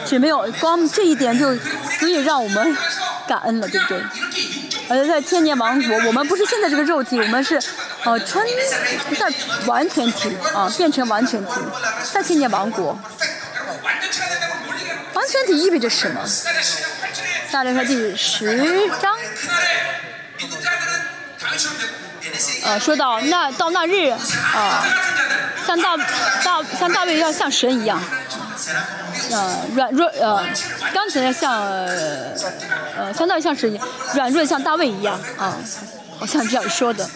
只没有光这一点就足以让我们感恩了对不对？呃在千年王国我们不是现在这个肉体我们是呃春在完全体啊变成完全体在千年王国。完全体意味着什么？大连说第十章。呃说到那到那日啊像大大像大卫要像神一样。呃软弱呃刚才像呃相当于像是软弱像大卫一样啊我想这样说的。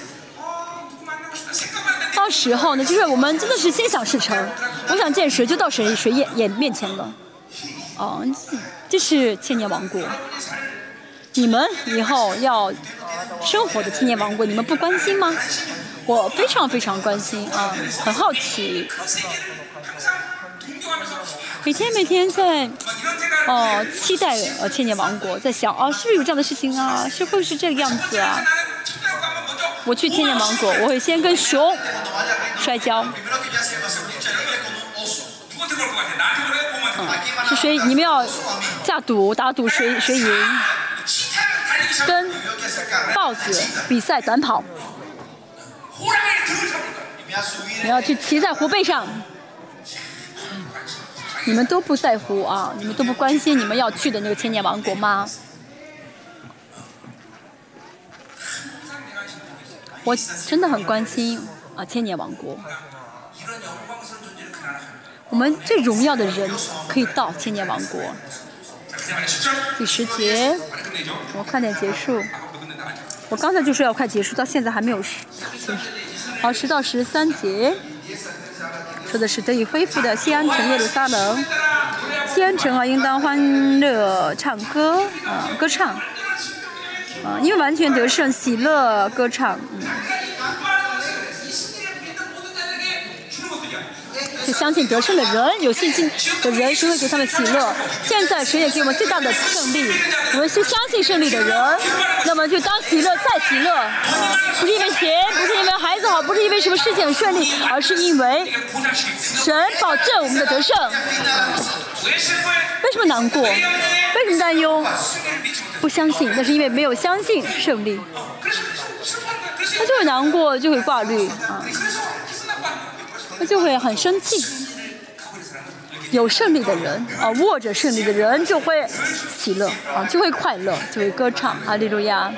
到时候呢就是我们真的是心想事成我想见谁就到谁谁眼眼面前了。嗯这是千年王国。你们以后要生活的千年王国你们不关心吗？我非常非常关心啊很好奇。每天每天在哦期待呃千年王国，在想啊是不是有这样的事情啊，是会是这个样子啊？我去千年王国，我会先跟熊摔跤。嗯，是，谁你们要下赌打赌谁谁赢？跟豹子比赛短跑。你要去骑在虎背上。你们都不在乎啊你们都不关心你们要去的那个千年王国吗？我真的很关心啊千年王国。我们最荣耀的人可以到千年王国。第十节我快点结束。我刚才就说要快结束到现在还没有十好十到十三节。说的是得以恢复的西安城耶路撒冷。西安城啊，应当欢乐唱歌啊，歌唱啊，因为完全得胜，喜乐歌唱。嗯，是相信得胜的人有信心的人谁会给他们喜乐。现在谁也给我们最大的胜利我们是相信胜利的人。那么就当喜乐再喜乐啊不是因为钱不是因为孩子好不是因为什么事情很顺利而是因为神保证我们的得胜。为什么难过？为什么担忧？不相信那是因为没有相信胜利。他就会难过就会挂虑啊。他就会很生气。有胜利的人啊握着胜利的人就会喜乐啊就会快乐就会歌唱阿利路亚。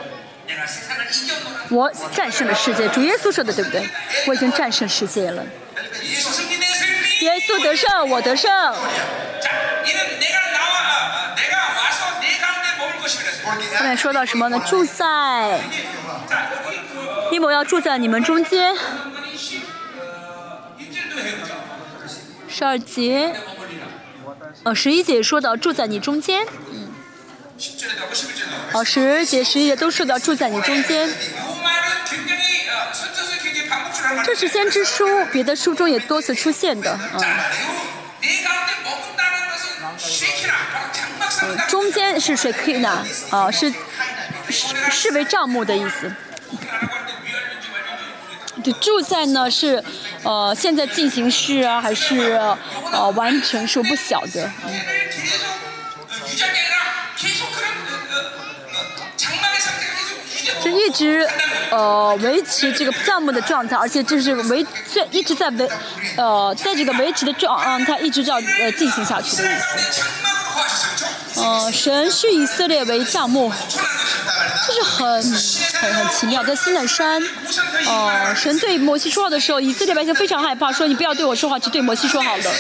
我战胜了世界主耶稣说的对不对？我已经战胜世界了。耶稣得胜我得胜。后面说到什么呢？住在一博要住在你们中间。十二节，呃，十一节说到住在你中间，哦，十节，十一节都说到住在你中间，这是先知书，别的书中也多次出现的，呃，中间是谁？Kina，哦，是是是为账目的意思。住在呢是，呃，现在进行式啊，还是呃，完全说不晓得。就一直呃维持这个项目的状态，而且就是维在一直在维呃在这个维持的状态，一直这样呃进行下去的意思。嗯，神是以色列为项目，就是很。很很奇妙。在西奈山，哦、神对摩西说话的时候，以色列百姓非常害怕，说你不要对我说话，只对摩西说好了。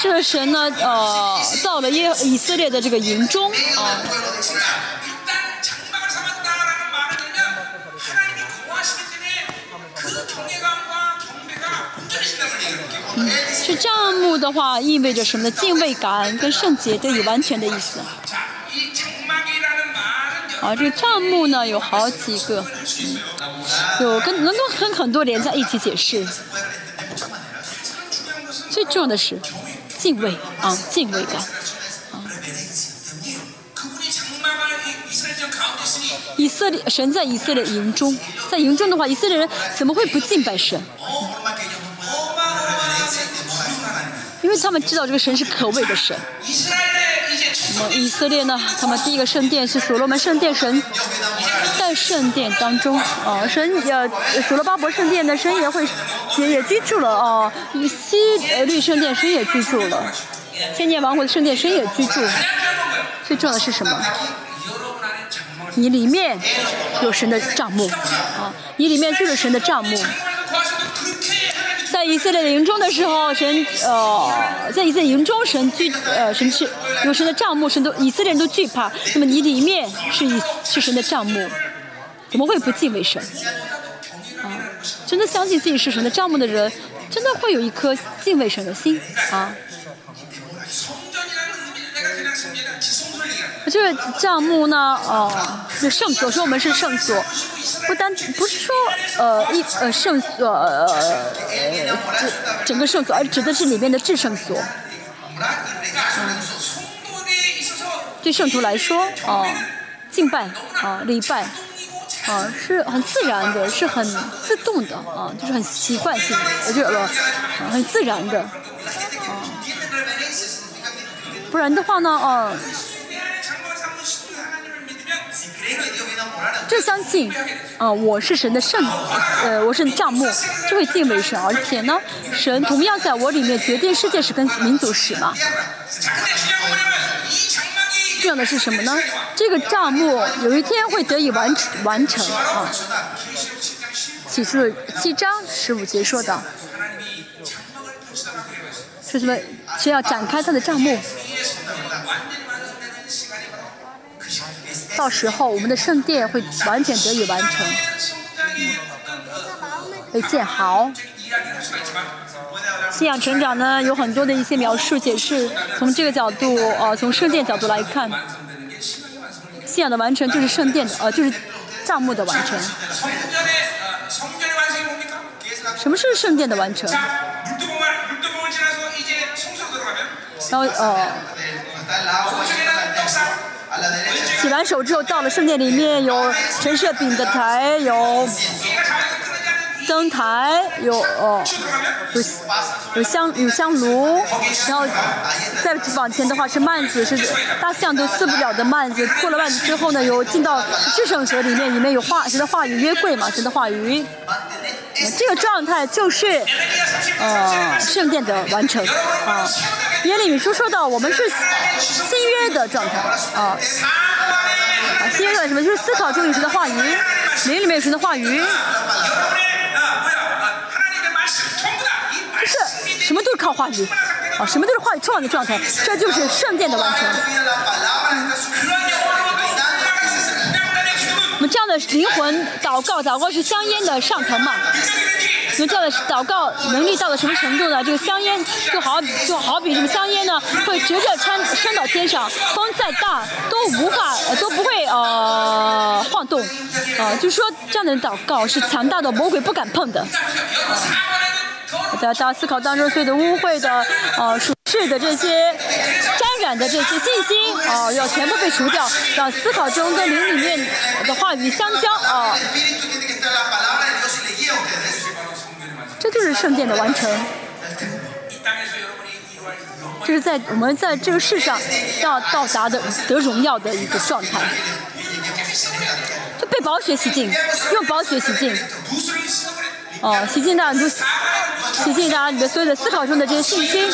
这个神呢，呃，到了耶以色列的这个营中啊。嗯、是账目的话，意味着什么呢？敬畏感跟圣洁，得有完全的意思。啊这个账目呢有好几个有跟能够跟很多连在一起解释。最重要的是敬畏啊敬畏感以色列神在以色列营中在营中的话以色列人怎么会不敬拜神？因为他们知道这个神是可畏的神。以色列呢？他们第一个圣殿是所罗门圣殿，神在圣殿当中啊，神呃，所罗巴伯圣殿的神也会也也居住了啊，以西呃律圣殿神也居住了，千年王国的圣殿神也居住。最重要的是什么？你里面有神的账目啊，你里面就是神的账目。在以色列的营中的时候，神呃，在以色列营中，神惧呃，神是有神的帐幕，神都以色列人都惧怕。那么你里面是以是神的帐幕，怎么会不敬畏神？啊，真的相信自己是神的帐幕的人，真的会有一颗敬畏神的心啊。这个账目呢哦就圣所说我们是圣所不单不是说呃一呃圣所呃这整个圣所而指的是里面的至圣所嗯。对圣徒来说哦敬拜啊礼拜啊是很自然的是很自动的啊就是很习惯性的我觉得很自然的啊不然的话呢哦就相信，啊，我是神的圣，呃，我是账目，就会敬畏神，而且呢，神同样在我里面决定世界史跟民族史嘛。重要的是什么呢？这个账目有一天会得以完完成，啊。启示七章十五节说的，说什么？是要展开他的账目。到时候，我们的圣殿会完全得以完成，被建好。信仰成长呢，有很多的一些描述解释。从这个角度，呃，从圣殿角度来看，信仰的完成就是圣殿的，呃，就是账目的完成。什么是圣殿的完成？然后，呃。洗完手之后，到了圣殿里面，有陈设饼的台，有灯台，有哦，有有香有香炉，然后再往前的话是幔子，是大象都撕不了的幔子。破了幔子之后呢，有进到至圣所里面，里面有话神的话语约柜嘛，神的话语。这个状态就是，呃，圣殿的完成啊。耶利米书说到，我们是新约的状态啊。啊，新约的什么？就是思考旧约时的话语，灵里面有什的话语。靠话语。啊什么都是话语重要的状态。这就是圣殿的完成。我们这样的灵魂祷告祷告是香烟的上层嘛。我们这样的祷告能力到了什么程度呢？这个香烟就好就好比这个香烟呢会直接穿升到天上风再大都无法都不会呃晃动。啊就说这样的祷告是强大的魔鬼不敢碰的。在大家思考当中，所有的污秽的，呃，舒适的这些，沾染的这些，信心，啊，要全部被除掉，让思考中跟灵里面的话语相交，啊，这就是圣殿的完成，这是在我们在这个世上要到达的得荣耀的一个状态，就被宝血洗净，用宝血洗净。哦，洗净掉你的，洗净掉你的所有的思考中的这些信心、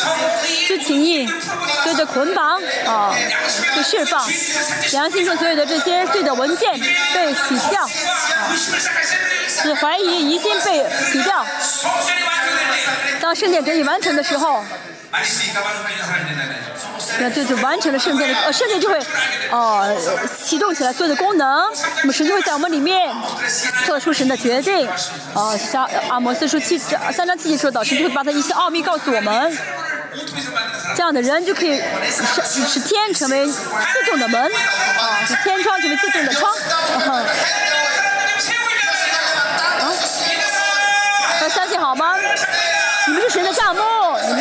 这情谊、所有的捆绑，啊，被释放，良心中所有的这些罪的文件被洗掉，啊，此、怀疑疑心被洗掉。当圣殿整理完成的时候。那就就完成了圣殿的，呃，圣殿就会呃启动起来所有的功能。那么神就会在我们里面做出神的决定，呃，像阿摩斯说，七，三张七节说，导师就会把他一些奥秘告诉我们，这样的人就可以使天成为自动的门，啊，天窗成为自动的窗。啊，要相信好吗？你们是神的嫁猫。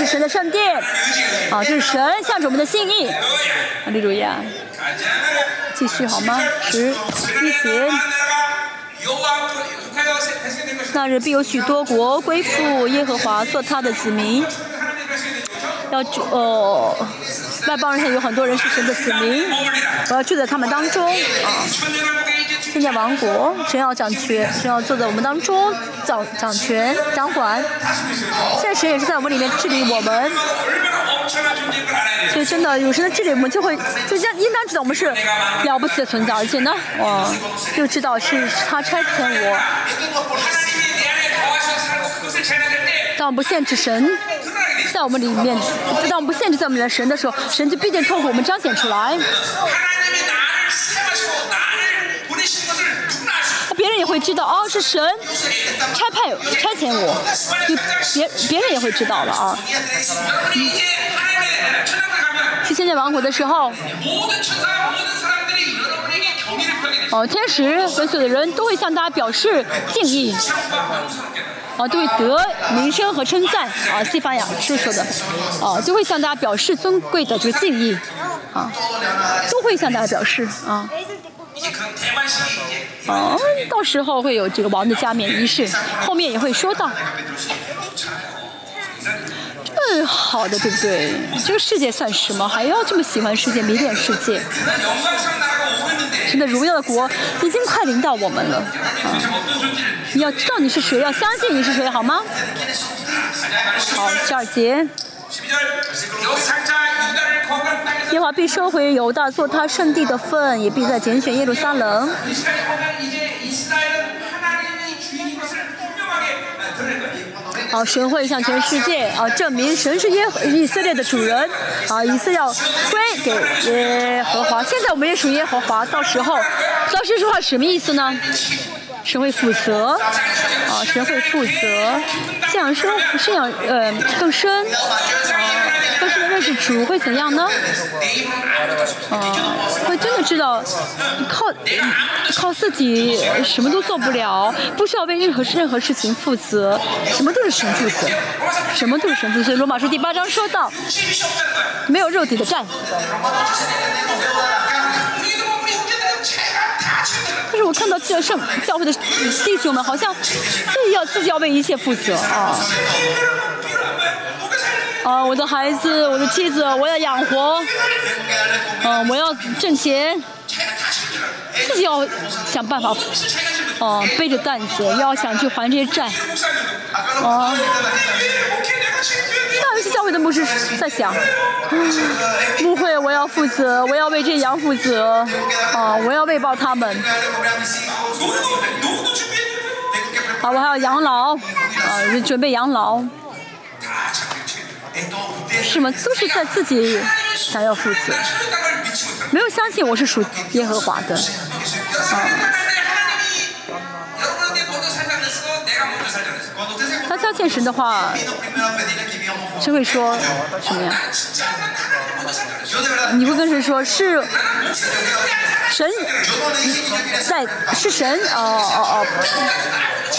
神的圣殿。啊这是神向着我们的心意。啊李主任继续好吗？十一节。那日必有许多国归附耶和华做他的子民。要住哦外邦人有很多人是神的子民。我要住在他们当中。啊。天殿王国，神要掌权，神要坐在我们当中掌掌权掌管。现在神也是在我们里面治理我们，所以真的有神的治理，我们就会就应应当知道我们是了不起的存在，而且呢，哦，就知道是他差遣我。当我们不限制神在我们里面，当我们不限制在我们的神的时候，神就必定透过我们彰显出来。会知道哦是神差派差遣我。就别别人也会知道了啊。去仙剑王国的时候哦天使跟所有的人都会向大家表示敬意哦对得名声和称赞哦西班牙叔叔的哦都会向大家表示尊贵的这个敬意啊都会向大家表示啊哦到时候会有这个王的加冕仪式后面也会说到。这么好的对不对？这个世界算什么？还要这么喜欢世界迷恋世界。现在荣耀的国已经快临到我们了。啊你要知道你是谁要相信你是谁好吗？好第二节。耶和华必收回犹大做他圣地的份也必再拣选耶路撒冷。好神会向全世界啊证明神是耶以色列的主人。啊以色要归给耶和华。现在我们也属于耶和华到时候到时说话什么意思呢？神会负责，啊，神会负责，信仰生，信仰呃更深，啊，更深的认识主会怎样呢？啊，会真的知道，靠，靠自己什么都做不了，不需要为任何任何事情负责，什么都是神负责，什么都是神负责。罗马书第八章说到，没有肉体的战。看到教圣教会的弟兄们好像自己要自己要为一切负责。啊。啊我的孩子我的妻子我要养活。嗯我要挣钱。自己要想办法嗯背着担子要想去还这些债。啊。牧师在想，牧会我要负责，我要为这羊负责，啊，我要喂饱他们。啊，我还要养老，啊，准备养老。是吗？都是在自己想要负责，没有相信我是属耶和华的，啊。像现实的话谁会说什么呀？你会跟谁说？是神？在是神？哦哦哦。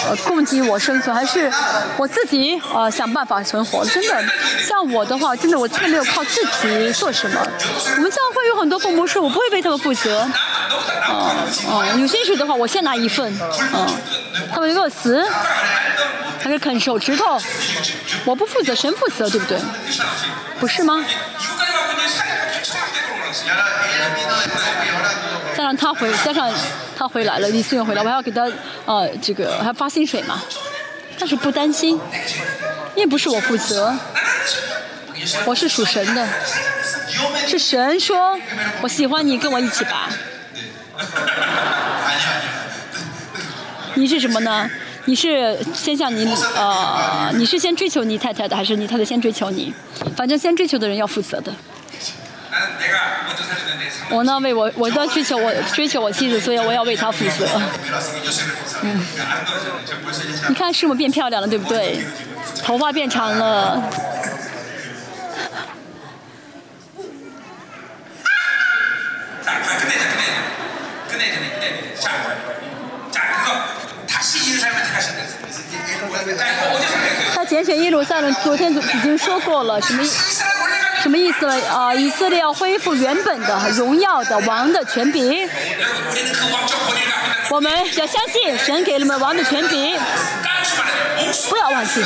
呃供给我生存还是我自己呃想办法存活？真的像我的话真的我真的没有靠自己做什么。我们教会有很多父母说我不会为他们负责。哦哦有兴趣的话我先拿一份。嗯他们饿死还是啃手指头？我不负责，神负责，对不对？不是吗？再让他回，加上他回来了，李思远回来，我还要给他呃这个还发薪水嘛？但是不担心，因为不是我负责，我是属神的，是神说我喜欢你，跟我一起吧。你是什么呢？你是先向你呃，你是先追求你太太的，还是你太太先追求你？反正先追求的人要负责的。我呢，为我，我都要追求我，追求我妻子，所以我要为她负责。嗯，你看是我变漂亮了，对不对？头发变长了。他拣选耶路撒冷，昨天已经说过了，什么什么意思了？啊，以色列要恢复原本的荣耀的王的权柄。我们要相信神给你们王的权柄，不要忘记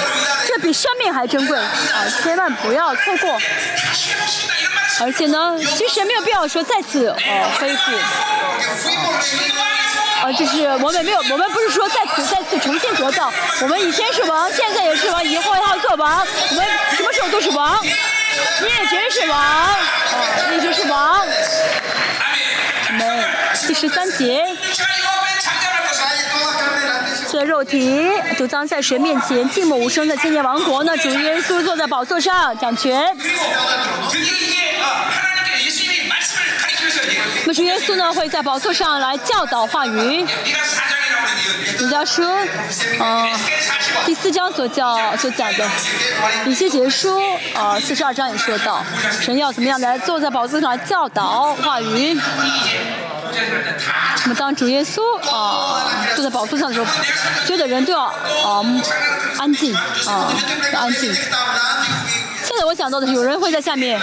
这比生命还珍贵啊，千万不要错过。而且呢，其实也没有必要说再次呃恢复。啊，就是我们没有，我们不是说再次再次重新夺造。我们以前是王，现在也是王，以后还要做王。我们什么时候都是王，灭绝是王，啊，灭绝是王。我们第十三集，切肉体，就葬在神面前寂寞无声的千年王国呢？主耶稣坐在宝座上掌权。主耶稣呢会在宝座上来教导话语，主家说，啊，第四章所教所讲的，以些结书，啊，四十二章也说到，神要怎么样来坐在宝座上教导话语。那么当主耶稣啊坐在宝座上的时候，所有的人都要啊安静啊，要安静。现在我想到的是有人会在下面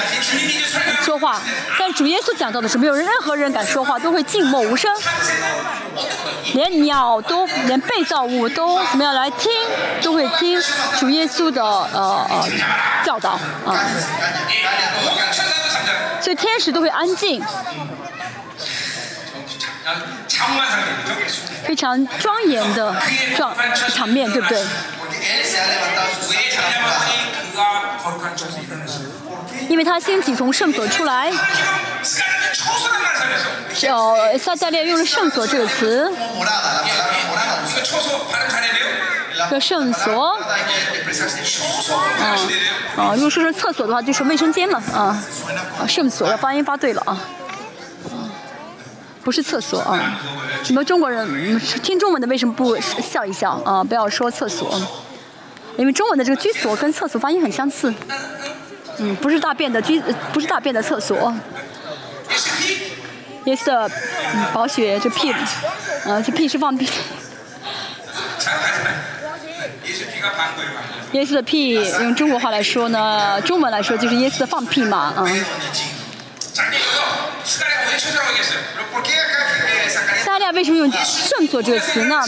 说话但主耶稣讲到的是没有任何人敢说话都会静默无声。连鸟都连被造物都怎么样来听都会听主耶稣的呃呃教导啊。所以天使都会安静。非常庄严的状场面，对不对？因为他先起从圣所出来。哦，撒下列用了“圣所”这个词。叫圣所。嗯，哦，如果说厕所的话，就是卫生间了啊。圣所的发音发对了啊。不是厕所啊。你们中国人听中文的为什么不笑一笑啊不要说厕所。因为中文的这个居所跟厕所发音很相似。嗯不是大便的居不是大便的厕所。yes 的嗯保雪这屁嗯这屁是放屁。yes 的屁用中国话来说呢中文来说就是 yes 的放屁嘛嗯那为什么用圣所这个词呢？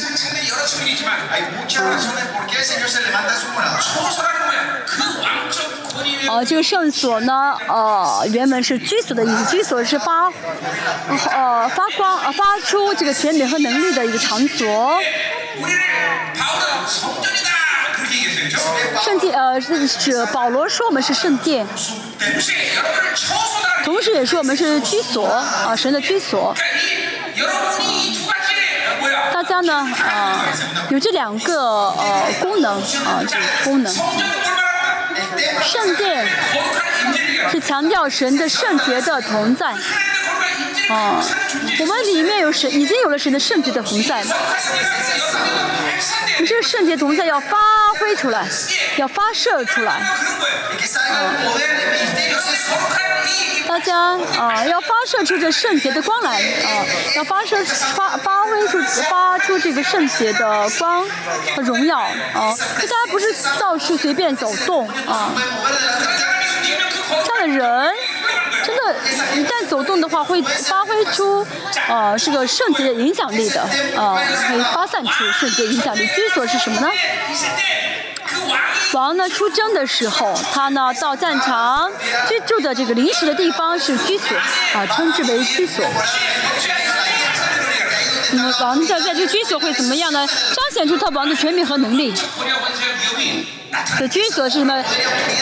哦这个圣所呢哦原本是居所的意思居所是发呃发光呃发出这个权柄和能力的一个场所。圣殿呃是保罗说我们是圣殿。同时也说我们是居所啊神的居所。大家呢，呃，有这两个呃功能啊，这个功能。圣殿。是强调神的圣洁的同在。哦我们里面有神已经有了神的圣洁的同在。你这个圣洁同在要发挥出来要发射出来。啊大家啊要发射出这圣洁的光来啊要发射发发挥出发出这个圣洁的光和荣耀啊大家不是到处随便走动啊这样的人一旦走动的话会发挥出呃这个圣洁的影响力的呃会发散出圣洁影响力。居所是什么呢？王呢出征的时候他呢到战场居住的这个临时的地方是居所啊称之为居所。什么王在在这个居所会怎么样呢？彰显出他王的权柄和能力。这居所是什么？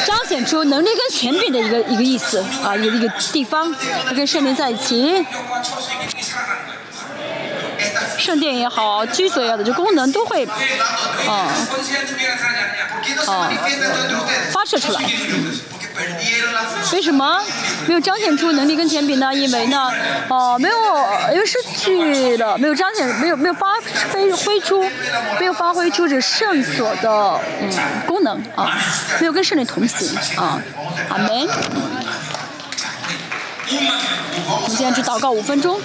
彰显出能力跟权柄的一个一个意思啊，一个一个地方，跟圣灵在一起。圣殿也好，居所也好的，这功能都会，啊，啊，发射出来。为什么没有彰显出能力跟权柄呢？因为呢，哦，没有，因为失去了，没有彰显，没有没有发挥挥出，没有发挥出这圣所的嗯功能啊，没有跟圣灵同行啊，阿门。现坚持祷告五分钟。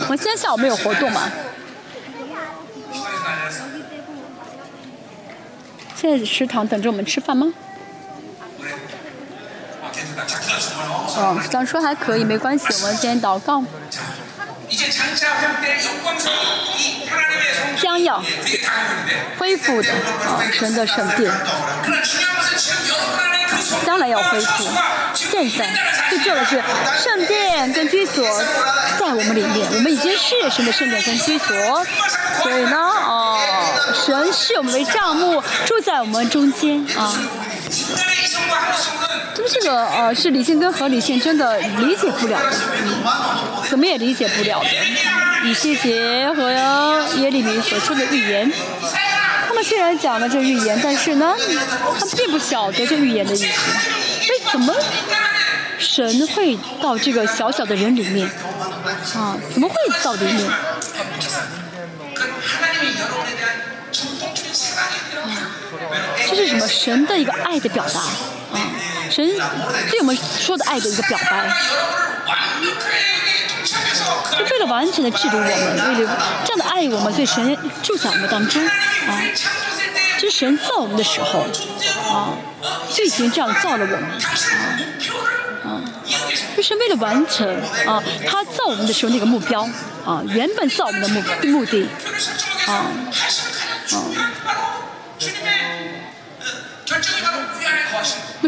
我们今天下午没有活动嘛？现在食堂等着我们吃饭吗？哦，食堂说还可以，没关系，我们先祷告。将要恢复的啊神的圣殿。将来要恢复。现在就做的是圣殿跟居所在我们里面我们已经是神的圣殿跟居所。所以呢哦神视我们为帐目住在我们中间啊。就是这个呃，是理性跟合理性真的理解不了。嗯，怎么也理解不了的。以希邪和耶利米所说的预言，他们虽然讲了这预言，但是呢，他们并不晓得这预言的意思。所以怎么神会到这个小小的人里面啊？怎么会到里面？这是什么神的一个爱的表达啊。神对我们说的爱的一个表白？就为了完全的制度我们为了这样的爱我们所以神就在我们当中啊就神造我们的时候啊就已经这样造了我们啊啊就是为了完成啊他造我们的时候那个目标啊原本造我们的目目的啊啊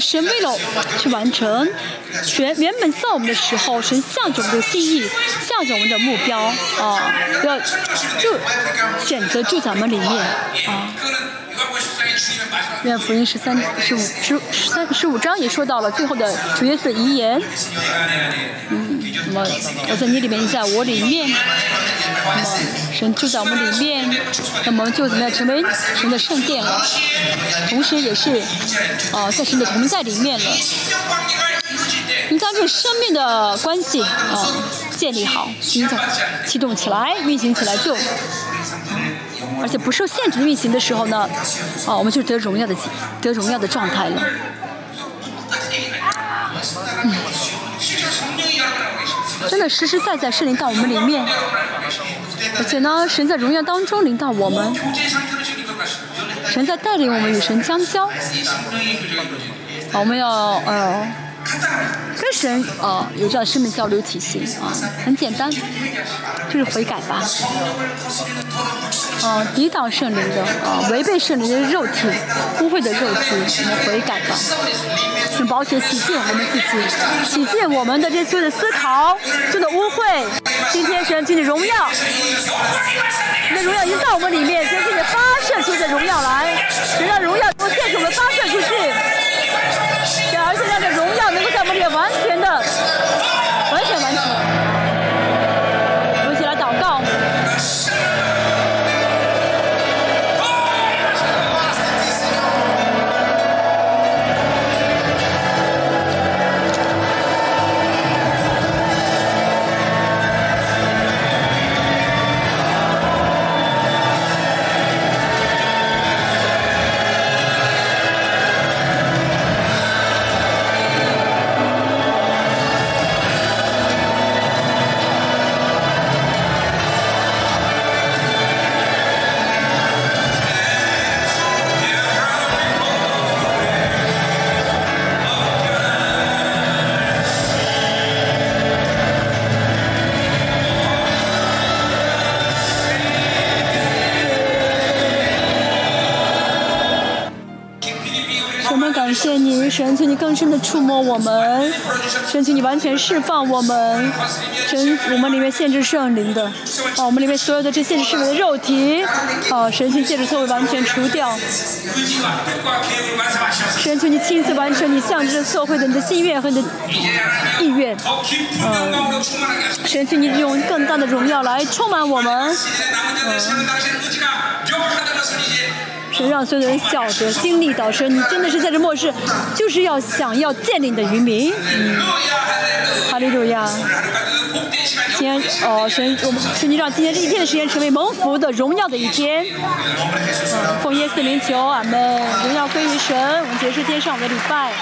神为了去完成全原本在我们的时候，神向着我们的心意，向着我们的目标啊，要就选择住咱们里面啊。愿福音十三十五十十三十五章也说到了最后的主耶稣遗言。嗯。那么我在你里面，在我里面，那么神就在我们里面，那么就怎么样成为神的圣殿了？同时也是啊，在神的同在里面了。你将这个生命的关系啊，建立好，运作启动起来，运行起来就，而且不受限制运行的时候呢，啊，我们就得荣耀的得荣耀的状态了。嗯。真的实实在在是临到我们里面，而且呢，神在荣耀当中临到我们，神在带领我们与神相交。好，我们要呃。跟神啊有这样生命交流体系啊很简单就是悔改吧。嗯抵挡圣灵的啊违背圣灵的肉体污秽的肉体我们悔改吧。请保险起见我们自己起见我们的这次的思考这的污秽。今天神请你荣耀你的荣耀已经到我们里面神请你发射出这荣耀来神让荣耀从限制我们发射出去。而且让这荣耀能够在我们里面完全的、更深的触摸我们，神请你完全释放我们，神我们里面限制圣灵的，啊，我们里面所有的这限制是我们的肉体，啊，神请借着错会完全除掉，神求你亲自完成你向着社会的你的心愿和你的意愿，啊，神请你用更大的荣耀来充满我们，嗯神让所有的人晓得 经历到神，你真的是在这末世，就是要想要建立你的渔民。嗯、哈利路亚。今天哦，神，我们请你让今天这一天的时间成为蒙福的荣耀的一天。嗯，奉耶稣的名求，们。荣耀归于神。我们结束今天上午的礼拜。